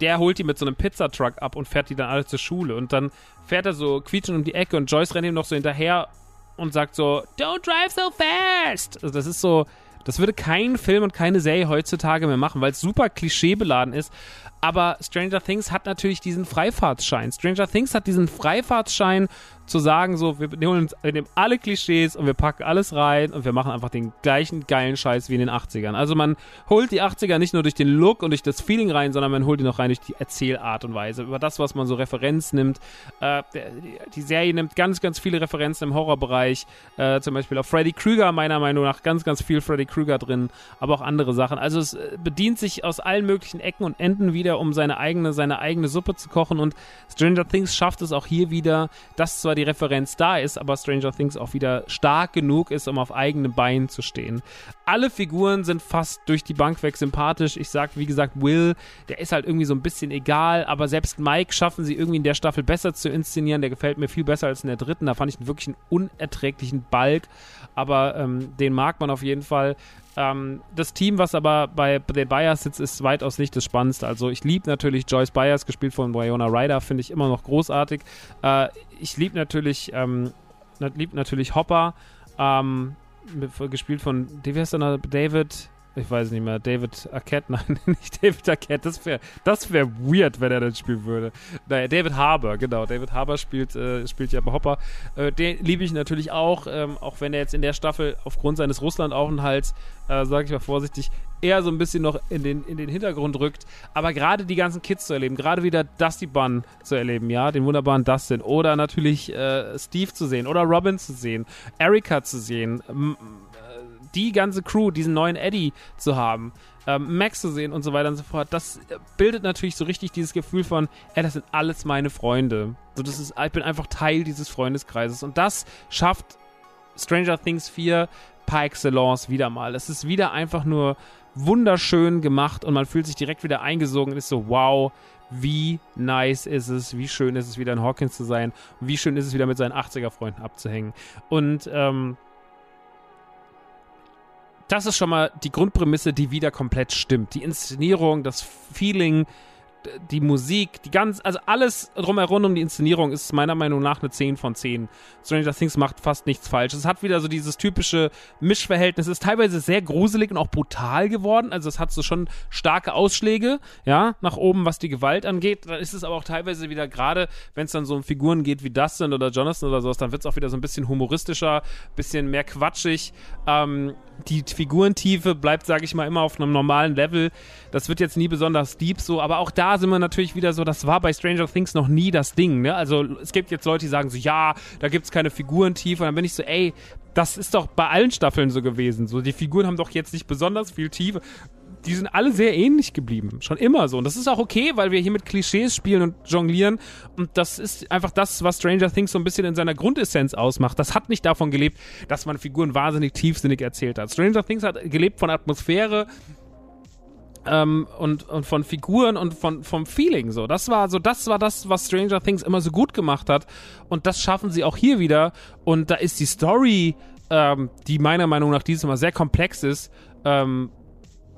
der holt die mit so einem Pizzatruck ab und fährt die dann alle zur Schule. Und dann fährt er so quietschend um die Ecke und Joyce rennt ihm noch so hinterher und sagt so, Don't drive so fast! Also das ist so, das würde kein Film und keine Serie heutzutage mehr machen, weil es super klischeebeladen ist. Aber Stranger Things hat natürlich diesen Freifahrtsschein. Stranger Things hat diesen Freifahrtsschein zu sagen, so, wir nehmen, uns, wir nehmen alle Klischees und wir packen alles rein und wir machen einfach den gleichen geilen Scheiß wie in den 80ern. Also man holt die 80er nicht nur durch den Look und durch das Feeling rein, sondern man holt die noch rein durch die Erzählart und Weise, über das, was man so Referenz nimmt. Äh, die Serie nimmt ganz, ganz viele Referenzen im Horrorbereich, äh, zum Beispiel auf Freddy Krueger, meiner Meinung nach ganz, ganz viel Freddy Krueger drin, aber auch andere Sachen. Also es äh, bedient sich aus allen möglichen Ecken und Enden wieder, um seine eigene, seine eigene Suppe zu kochen und Stranger Things schafft es auch hier wieder, dass zwar die Referenz da ist, aber Stranger Things auch wieder stark genug ist, um auf eigenen Beinen zu stehen. Alle Figuren sind fast durch die Bank weg sympathisch. Ich sag, wie gesagt, Will, der ist halt irgendwie so ein bisschen egal, aber selbst Mike schaffen sie irgendwie in der Staffel besser zu inszenieren. Der gefällt mir viel besser als in der dritten. Da fand ich wirklich einen unerträglichen Balk, aber ähm, den mag man auf jeden Fall. Ähm, das Team, was aber bei den Byers sitzt, ist weitaus nicht das Spannendste. Also ich liebe natürlich Joyce Byers, gespielt von Wyona Ryder, finde ich immer noch großartig. Äh, ich liebe natürlich, ähm, lieb natürlich Hopper, ähm, gespielt von, wie heißt der David, ich weiß nicht mehr, David Arquette, nein, nicht David Arquette, das wäre das wär weird, wenn er das spielen würde. Naja, David Harbour, genau, David Harbour spielt, äh, spielt ja bei Hopper. Äh, den liebe ich natürlich auch, ähm, auch wenn er jetzt in der Staffel aufgrund seines Russland-Aufenthalts, äh, sage ich mal vorsichtig, eher so ein bisschen noch in den, in den Hintergrund rückt. Aber gerade die ganzen Kids zu erleben, gerade wieder Dusty Bun zu erleben, ja, den wunderbaren Dustin, oder natürlich äh, Steve zu sehen, oder Robin zu sehen, Erika zu sehen, die ganze Crew, diesen neuen Eddie zu haben, ähm, Max zu sehen und so weiter und so fort, das bildet natürlich so richtig dieses Gefühl von, ey, das sind alles meine Freunde. So, das ist, ich bin einfach Teil dieses Freundeskreises. Und das schafft Stranger Things 4 par excellence wieder mal. Es ist wieder einfach nur wunderschön gemacht und man fühlt sich direkt wieder eingesogen und ist so, wow, wie nice ist es, wie schön ist es wieder in Hawkins zu sein, wie schön ist es wieder mit seinen 80er-Freunden abzuhängen. Und ähm, das ist schon mal die Grundprämisse, die wieder komplett stimmt. Die Inszenierung, das Feeling, die Musik, die ganz, also alles drumherum um die Inszenierung ist meiner Meinung nach eine 10 von 10. Stranger Things macht fast nichts falsch. Es hat wieder so dieses typische Mischverhältnis, es ist teilweise sehr gruselig und auch brutal geworden, also es hat so schon starke Ausschläge, ja, nach oben, was die Gewalt angeht. Dann ist es aber auch teilweise wieder gerade, wenn es dann so um Figuren geht wie Dustin oder Jonathan oder sowas, dann wird es auch wieder so ein bisschen humoristischer, bisschen mehr quatschig. Ähm, die Figurentiefe bleibt, sage ich mal, immer auf einem normalen Level. Das wird jetzt nie besonders deep so, aber auch da sind wir natürlich wieder so, das war bei Stranger Things noch nie das Ding, ne? Also es gibt jetzt Leute, die sagen so, ja, da gibt es keine Figurentiefe und dann bin ich so, ey, das ist doch bei allen Staffeln so gewesen. So, die Figuren haben doch jetzt nicht besonders viel Tiefe die sind alle sehr ähnlich geblieben. Schon immer so. Und das ist auch okay, weil wir hier mit Klischees spielen und jonglieren. Und das ist einfach das, was Stranger Things so ein bisschen in seiner Grundessenz ausmacht. Das hat nicht davon gelebt, dass man Figuren wahnsinnig tiefsinnig erzählt hat. Stranger Things hat gelebt von Atmosphäre, ähm, und, und von Figuren und von, vom Feeling so. Das war so, das war das, was Stranger Things immer so gut gemacht hat. Und das schaffen sie auch hier wieder. Und da ist die Story, ähm, die meiner Meinung nach dieses Mal sehr komplex ist, ähm,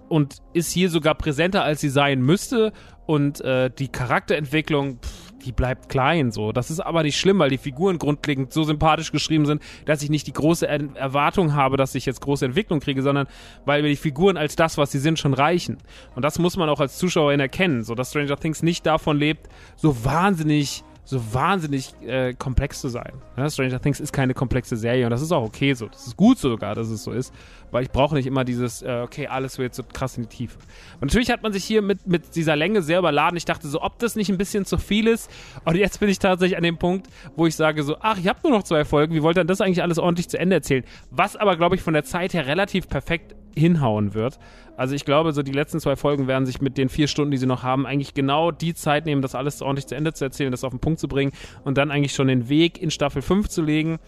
und ist hier sogar präsenter, als sie sein müsste. Und äh, die Charakterentwicklung, pff, die bleibt klein so. Das ist aber nicht schlimm, weil die Figuren grundlegend so sympathisch geschrieben sind, dass ich nicht die große er Erwartung habe, dass ich jetzt große Entwicklung kriege, sondern weil mir die Figuren als das, was sie sind, schon reichen. Und das muss man auch als Zuschauerin erkennen, so dass Stranger Things nicht davon lebt, so wahnsinnig so wahnsinnig äh, komplex zu sein. Ja, Stranger Things ist keine komplexe Serie und das ist auch okay so. Das ist gut sogar, dass es so ist, weil ich brauche nicht immer dieses, äh, okay, alles wird so krass in die Tiefe. Und natürlich hat man sich hier mit, mit dieser Länge sehr überladen. Ich dachte so, ob das nicht ein bisschen zu viel ist. Und jetzt bin ich tatsächlich an dem Punkt, wo ich sage so, ach, ich habe nur noch zwei Folgen, wie wollt ihr das eigentlich alles ordentlich zu Ende erzählen? Was aber, glaube ich, von der Zeit her relativ perfekt hinhauen wird. Also ich glaube, so die letzten zwei Folgen werden sich mit den vier Stunden, die sie noch haben, eigentlich genau die Zeit nehmen, das alles ordentlich zu Ende zu erzählen, das auf den Punkt zu bringen und dann eigentlich schon den Weg in Staffel 5 zu legen.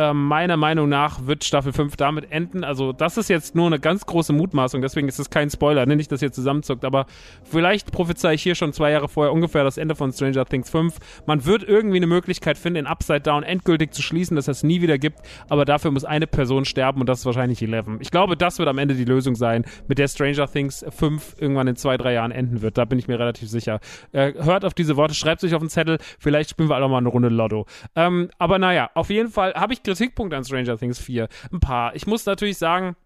Äh, meiner Meinung nach wird Staffel 5 damit enden. Also, das ist jetzt nur eine ganz große Mutmaßung, deswegen ist es kein Spoiler, ne? nicht, dass ihr zusammenzuckt, aber vielleicht prophezei ich hier schon zwei Jahre vorher ungefähr das Ende von Stranger Things 5. Man wird irgendwie eine Möglichkeit finden, in Upside Down endgültig zu schließen, dass es nie wieder gibt, aber dafür muss eine Person sterben und das ist wahrscheinlich Eleven. Ich glaube, das wird am Ende die Lösung sein, mit der Stranger Things 5 irgendwann in zwei, drei Jahren enden wird. Da bin ich mir relativ sicher. Äh, hört auf diese Worte, schreibt sich auf den Zettel, vielleicht spielen wir alle mal eine Runde Lotto. Ähm, aber naja, auf jeden Fall habe ich Kritikpunkte an Stranger Things 4. Ein paar. Ich muss natürlich sagen,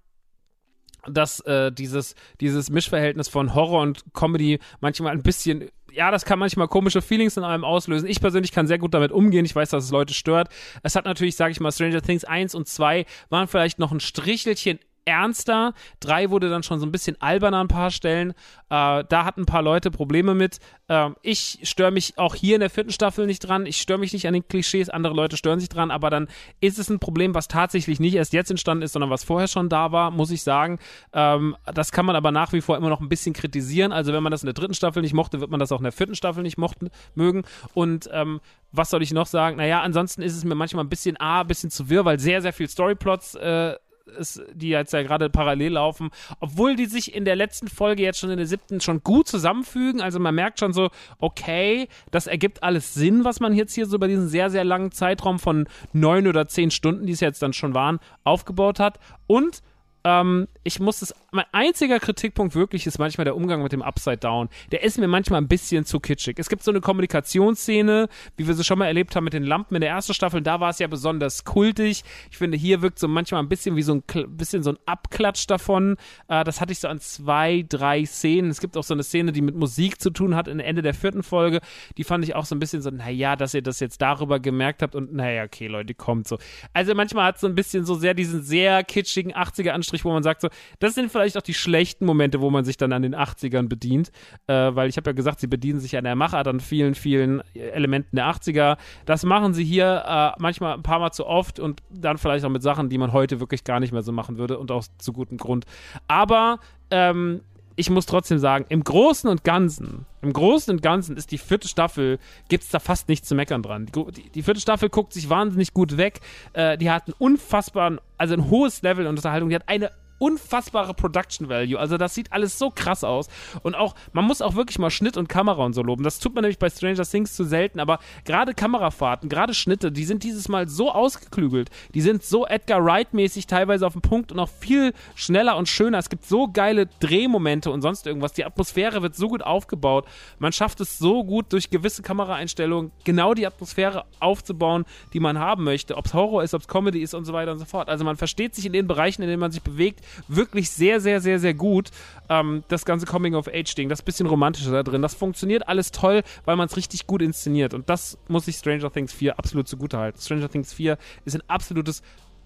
dass äh, dieses, dieses Mischverhältnis von Horror und Comedy manchmal ein bisschen ja, das kann manchmal komische Feelings in einem auslösen. Ich persönlich kann sehr gut damit umgehen. Ich weiß, dass es Leute stört. Es hat natürlich, sage ich mal, Stranger Things 1 und 2 waren vielleicht noch ein Strichelchen ernster. Drei wurde dann schon so ein bisschen alberner an ein paar Stellen. Äh, da hatten ein paar Leute Probleme mit. Äh, ich störe mich auch hier in der vierten Staffel nicht dran. Ich störe mich nicht an den Klischees. Andere Leute stören sich dran. Aber dann ist es ein Problem, was tatsächlich nicht erst jetzt entstanden ist, sondern was vorher schon da war, muss ich sagen. Ähm, das kann man aber nach wie vor immer noch ein bisschen kritisieren. Also wenn man das in der dritten Staffel nicht mochte, wird man das auch in der vierten Staffel nicht mochten, mögen. Und ähm, was soll ich noch sagen? Naja, ansonsten ist es mir manchmal ein bisschen A, ein bisschen zu wirr, weil sehr, sehr viel Storyplots äh, ist, die jetzt ja gerade parallel laufen, obwohl die sich in der letzten Folge jetzt schon in der siebten schon gut zusammenfügen. Also man merkt schon so, okay, das ergibt alles Sinn, was man jetzt hier so über diesen sehr, sehr langen Zeitraum von neun oder zehn Stunden, die es jetzt dann schon waren, aufgebaut hat. Und ähm, ich muss es, mein einziger Kritikpunkt wirklich ist manchmal der Umgang mit dem Upside Down. Der ist mir manchmal ein bisschen zu kitschig. Es gibt so eine Kommunikationsszene, wie wir sie schon mal erlebt haben mit den Lampen in der ersten Staffel, da war es ja besonders kultig. Ich finde, hier wirkt so manchmal ein bisschen wie so ein bisschen so ein Abklatsch davon. Äh, das hatte ich so an zwei, drei Szenen. Es gibt auch so eine Szene, die mit Musik zu tun hat, in Ende der vierten Folge. Die fand ich auch so ein bisschen so, naja, dass ihr das jetzt darüber gemerkt habt und naja, okay, Leute, kommt so. Also manchmal hat es so ein bisschen so sehr diesen sehr kitschigen 80er-Anstrich Anstrich, wo man sagt, so, das sind vielleicht auch die schlechten Momente, wo man sich dann an den 80ern bedient. Äh, weil ich habe ja gesagt, sie bedienen sich an der Machart an vielen, vielen Elementen der 80er. Das machen sie hier äh, manchmal ein paar Mal zu oft und dann vielleicht auch mit Sachen, die man heute wirklich gar nicht mehr so machen würde und auch zu gutem Grund. Aber ähm, ich muss trotzdem sagen, im Großen und Ganzen, im Großen und Ganzen ist die vierte Staffel, gibt es da fast nichts zu meckern dran. Die, die, vierte Staffel guckt sich wahnsinnig gut weg. Äh, die hat einen unfassbaren, also ein hohes Level an Unterhaltung. Die hat eine unfassbare Production Value. Also das sieht alles so krass aus. Und auch, man muss auch wirklich mal Schnitt und Kamera und so loben. Das tut man nämlich bei Stranger Things zu selten, aber gerade Kamerafahrten, gerade Schnitte, die sind dieses Mal so ausgeklügelt. Die sind so Edgar Wright-mäßig teilweise auf dem Punkt und auch viel schneller und schöner. Es gibt so geile Drehmomente und sonst irgendwas. Die Atmosphäre wird so gut aufgebaut. Man schafft es so gut durch gewisse Kameraeinstellungen genau die Atmosphäre aufzubauen, die man haben möchte. Ob es Horror ist, ob es Comedy ist und so weiter und so fort. Also man versteht sich in den Bereichen, in denen man sich bewegt, wirklich sehr, sehr, sehr, sehr gut. Ähm, das ganze Coming-of-Age-Ding, das bisschen romantische da drin, das funktioniert alles toll, weil man es richtig gut inszeniert. Und das muss ich Stranger Things 4 absolut zugute halten. Stranger Things 4 ist ein absolutes,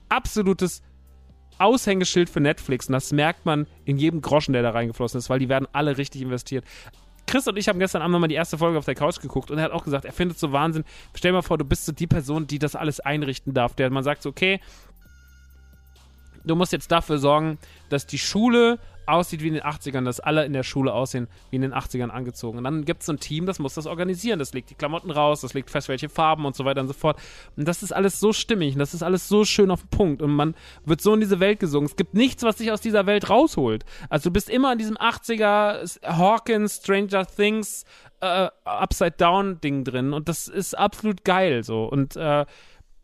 absolutes Aushängeschild für Netflix. Und das merkt man in jedem Groschen, der da reingeflossen ist, weil die werden alle richtig investiert. Chris und ich haben gestern Abend nochmal die erste Folge auf der Couch geguckt und er hat auch gesagt, er findet so Wahnsinn. Stell dir mal vor, du bist so die Person, die das alles einrichten darf, der man sagt so, okay, du musst jetzt dafür sorgen, dass die Schule aussieht wie in den 80ern, dass alle in der Schule aussehen wie in den 80ern angezogen. Und dann gibt es so ein Team, das muss das organisieren. Das legt die Klamotten raus, das legt fest, welche Farben und so weiter und so fort. Und das ist alles so stimmig und das ist alles so schön auf den Punkt. Und man wird so in diese Welt gesungen. Es gibt nichts, was dich aus dieser Welt rausholt. Also du bist immer in diesem 80er Hawkins, Stranger Things, äh, Upside Down Ding drin. Und das ist absolut geil so. Und äh,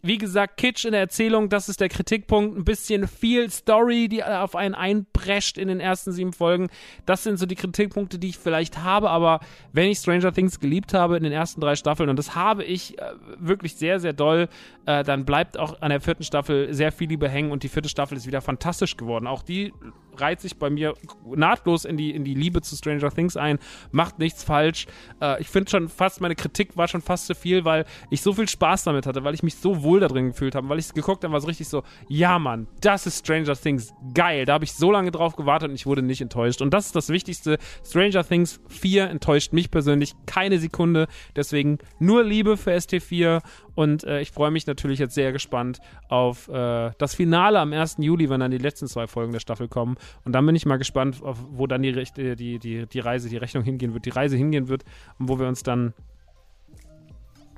wie gesagt, Kitsch in der Erzählung, das ist der Kritikpunkt. Ein bisschen viel Story, die auf einen einprescht in den ersten sieben Folgen. Das sind so die Kritikpunkte, die ich vielleicht habe. Aber wenn ich Stranger Things geliebt habe in den ersten drei Staffeln, und das habe ich äh, wirklich sehr, sehr doll, äh, dann bleibt auch an der vierten Staffel sehr viel Liebe hängen. Und die vierte Staffel ist wieder fantastisch geworden. Auch die reiht sich bei mir nahtlos in die, in die Liebe zu Stranger Things ein, macht nichts falsch. Äh, ich finde schon fast, meine Kritik war schon fast zu viel, weil ich so viel Spaß damit hatte, weil ich mich so wohl da drin gefühlt habe, weil ich es geguckt habe, war es richtig so, ja Mann, das ist Stranger Things, geil. Da habe ich so lange drauf gewartet und ich wurde nicht enttäuscht. Und das ist das Wichtigste. Stranger Things 4 enttäuscht mich persönlich keine Sekunde. Deswegen nur Liebe für ST4 und äh, ich freue mich natürlich jetzt sehr gespannt auf äh, das Finale am 1. Juli, wenn dann die letzten zwei Folgen der Staffel kommen. Und dann bin ich mal gespannt, auf, wo dann die, äh, die, die, die Reise, die Rechnung hingehen wird, die Reise hingehen wird und wo wir uns dann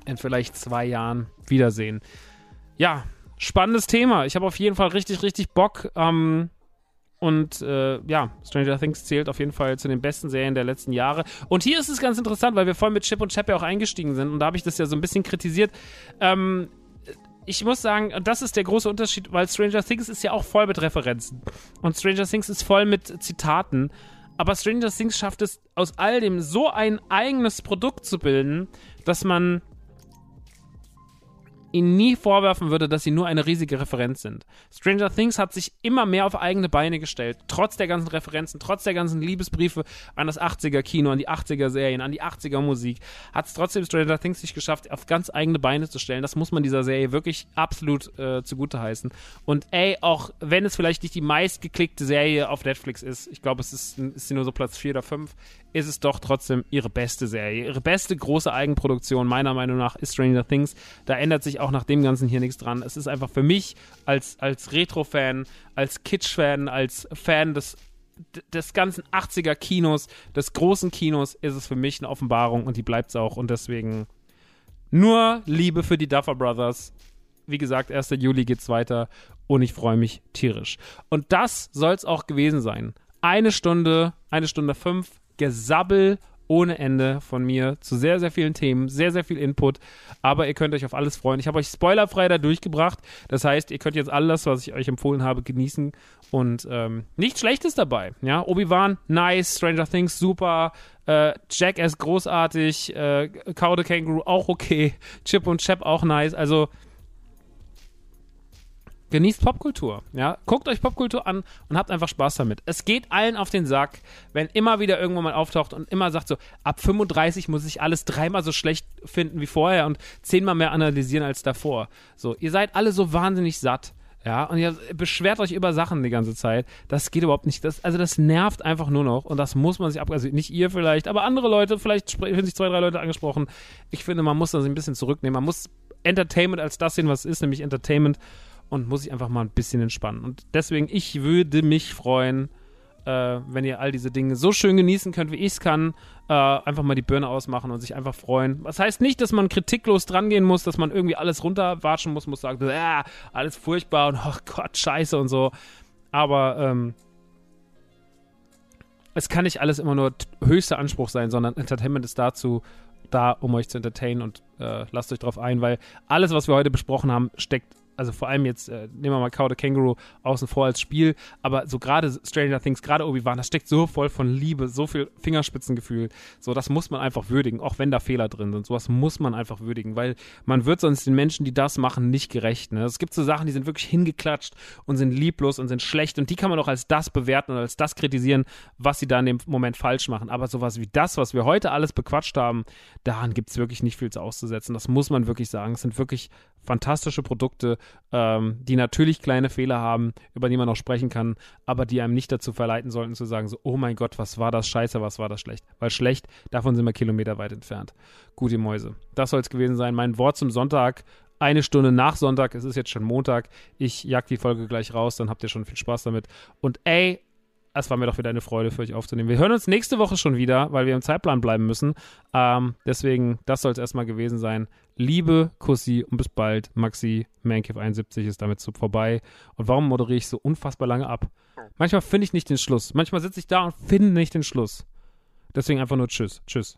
in vielleicht zwei Jahren wiedersehen. Ja, spannendes Thema. Ich habe auf jeden Fall richtig, richtig Bock. Ähm, und äh, ja, Stranger Things zählt auf jeden Fall zu den besten Serien der letzten Jahre. Und hier ist es ganz interessant, weil wir voll mit Chip und Chap ja auch eingestiegen sind. Und da habe ich das ja so ein bisschen kritisiert. Ähm, ich muss sagen, das ist der große Unterschied, weil Stranger Things ist ja auch voll mit Referenzen. Und Stranger Things ist voll mit Zitaten. Aber Stranger Things schafft es, aus all dem so ein eigenes Produkt zu bilden, dass man ihnen nie vorwerfen würde, dass sie nur eine riesige Referenz sind. Stranger Things hat sich immer mehr auf eigene Beine gestellt, trotz der ganzen Referenzen, trotz der ganzen Liebesbriefe an das 80er Kino, an die 80er Serien, an die 80er Musik, hat es trotzdem Stranger Things sich geschafft, auf ganz eigene Beine zu stellen. Das muss man dieser Serie wirklich absolut äh, zugute heißen. Und ey, auch wenn es vielleicht nicht die meistgeklickte Serie auf Netflix ist, ich glaube, es ist, ist sie nur so Platz 4 oder 5, ist es doch trotzdem ihre beste Serie. Ihre beste große Eigenproduktion, meiner Meinung nach, ist Stranger Things. Da ändert sich auch nach dem Ganzen hier nichts dran. Es ist einfach für mich als, als Retro-Fan, als Kitsch-Fan, als Fan des des ganzen 80er Kinos, des großen Kinos, ist es für mich eine Offenbarung und die bleibt es auch. Und deswegen nur Liebe für die Duffer Brothers. Wie gesagt, 1. Juli geht's weiter und ich freue mich tierisch. Und das soll es auch gewesen sein. Eine Stunde, eine Stunde fünf Gesabbel ohne Ende von mir zu sehr, sehr vielen Themen, sehr, sehr viel Input. Aber ihr könnt euch auf alles freuen. Ich habe euch spoilerfrei da durchgebracht. Das heißt, ihr könnt jetzt alles, was ich euch empfohlen habe, genießen. Und ähm, nichts Schlechtes dabei. Ja, Obi-Wan, nice. Stranger Things, super. Äh, Jackass, großartig. Äh, Cow the Kangaroo, auch okay. Chip und Chap, auch nice. Also, genießt Popkultur. Ja? Guckt euch Popkultur an und habt einfach Spaß damit. Es geht allen auf den Sack, wenn immer wieder irgendwo mal auftaucht und immer sagt so, ab 35 muss ich alles dreimal so schlecht finden wie vorher und zehnmal mehr analysieren als davor. So, ihr seid alle so wahnsinnig satt. Ja, und ihr beschwert euch über Sachen die ganze Zeit. Das geht überhaupt nicht. Das, also das nervt einfach nur noch und das muss man sich ab. Also nicht ihr vielleicht, aber andere Leute, vielleicht finden sich zwei, drei Leute angesprochen. Ich finde, man muss das ein bisschen zurücknehmen. Man muss Entertainment als das sehen, was es ist, nämlich Entertainment und muss ich einfach mal ein bisschen entspannen. Und deswegen, ich würde mich freuen, äh, wenn ihr all diese Dinge so schön genießen könnt, wie ich es kann, äh, einfach mal die Birne ausmachen und sich einfach freuen. Das heißt nicht, dass man kritiklos drangehen muss, dass man irgendwie alles runterwatschen muss, muss sagen, alles furchtbar und oh Gott, scheiße und so. Aber ähm, es kann nicht alles immer nur höchster Anspruch sein, sondern Entertainment ist dazu da, um euch zu entertainen und äh, lasst euch drauf ein, weil alles, was wir heute besprochen haben, steckt also vor allem jetzt, äh, nehmen wir mal Cow the Kangaroo außen vor als Spiel, aber so gerade Stranger Things, gerade Obi-Wan, das steckt so voll von Liebe, so viel Fingerspitzengefühl. So, das muss man einfach würdigen, auch wenn da Fehler drin sind. Sowas muss man einfach würdigen, weil man wird sonst den Menschen, die das machen, nicht gerecht. Ne? Es gibt so Sachen, die sind wirklich hingeklatscht und sind lieblos und sind schlecht und die kann man auch als das bewerten und als das kritisieren, was sie da in dem Moment falsch machen. Aber sowas wie das, was wir heute alles bequatscht haben, daran gibt es wirklich nicht viel zu auszusetzen. Das muss man wirklich sagen. Es sind wirklich fantastische Produkte, ähm, die natürlich kleine Fehler haben, über die man auch sprechen kann, aber die einem nicht dazu verleiten sollten zu sagen, so, oh mein Gott, was war das scheiße, was war das schlecht. Weil schlecht, davon sind wir kilometerweit entfernt. Gute Mäuse. Das soll es gewesen sein. Mein Wort zum Sonntag. Eine Stunde nach Sonntag, es ist jetzt schon Montag. Ich jag die Folge gleich raus, dann habt ihr schon viel Spaß damit. Und ey, es war mir doch wieder eine Freude für euch aufzunehmen. Wir hören uns nächste Woche schon wieder, weil wir im Zeitplan bleiben müssen. Ähm, deswegen, das soll es erstmal gewesen sein. Liebe Kussi und bis bald. Maxi, Mancave 71 ist damit so vorbei. Und warum moderiere ich so unfassbar lange ab? Manchmal finde ich nicht den Schluss. Manchmal sitze ich da und finde nicht den Schluss. Deswegen einfach nur Tschüss. Tschüss.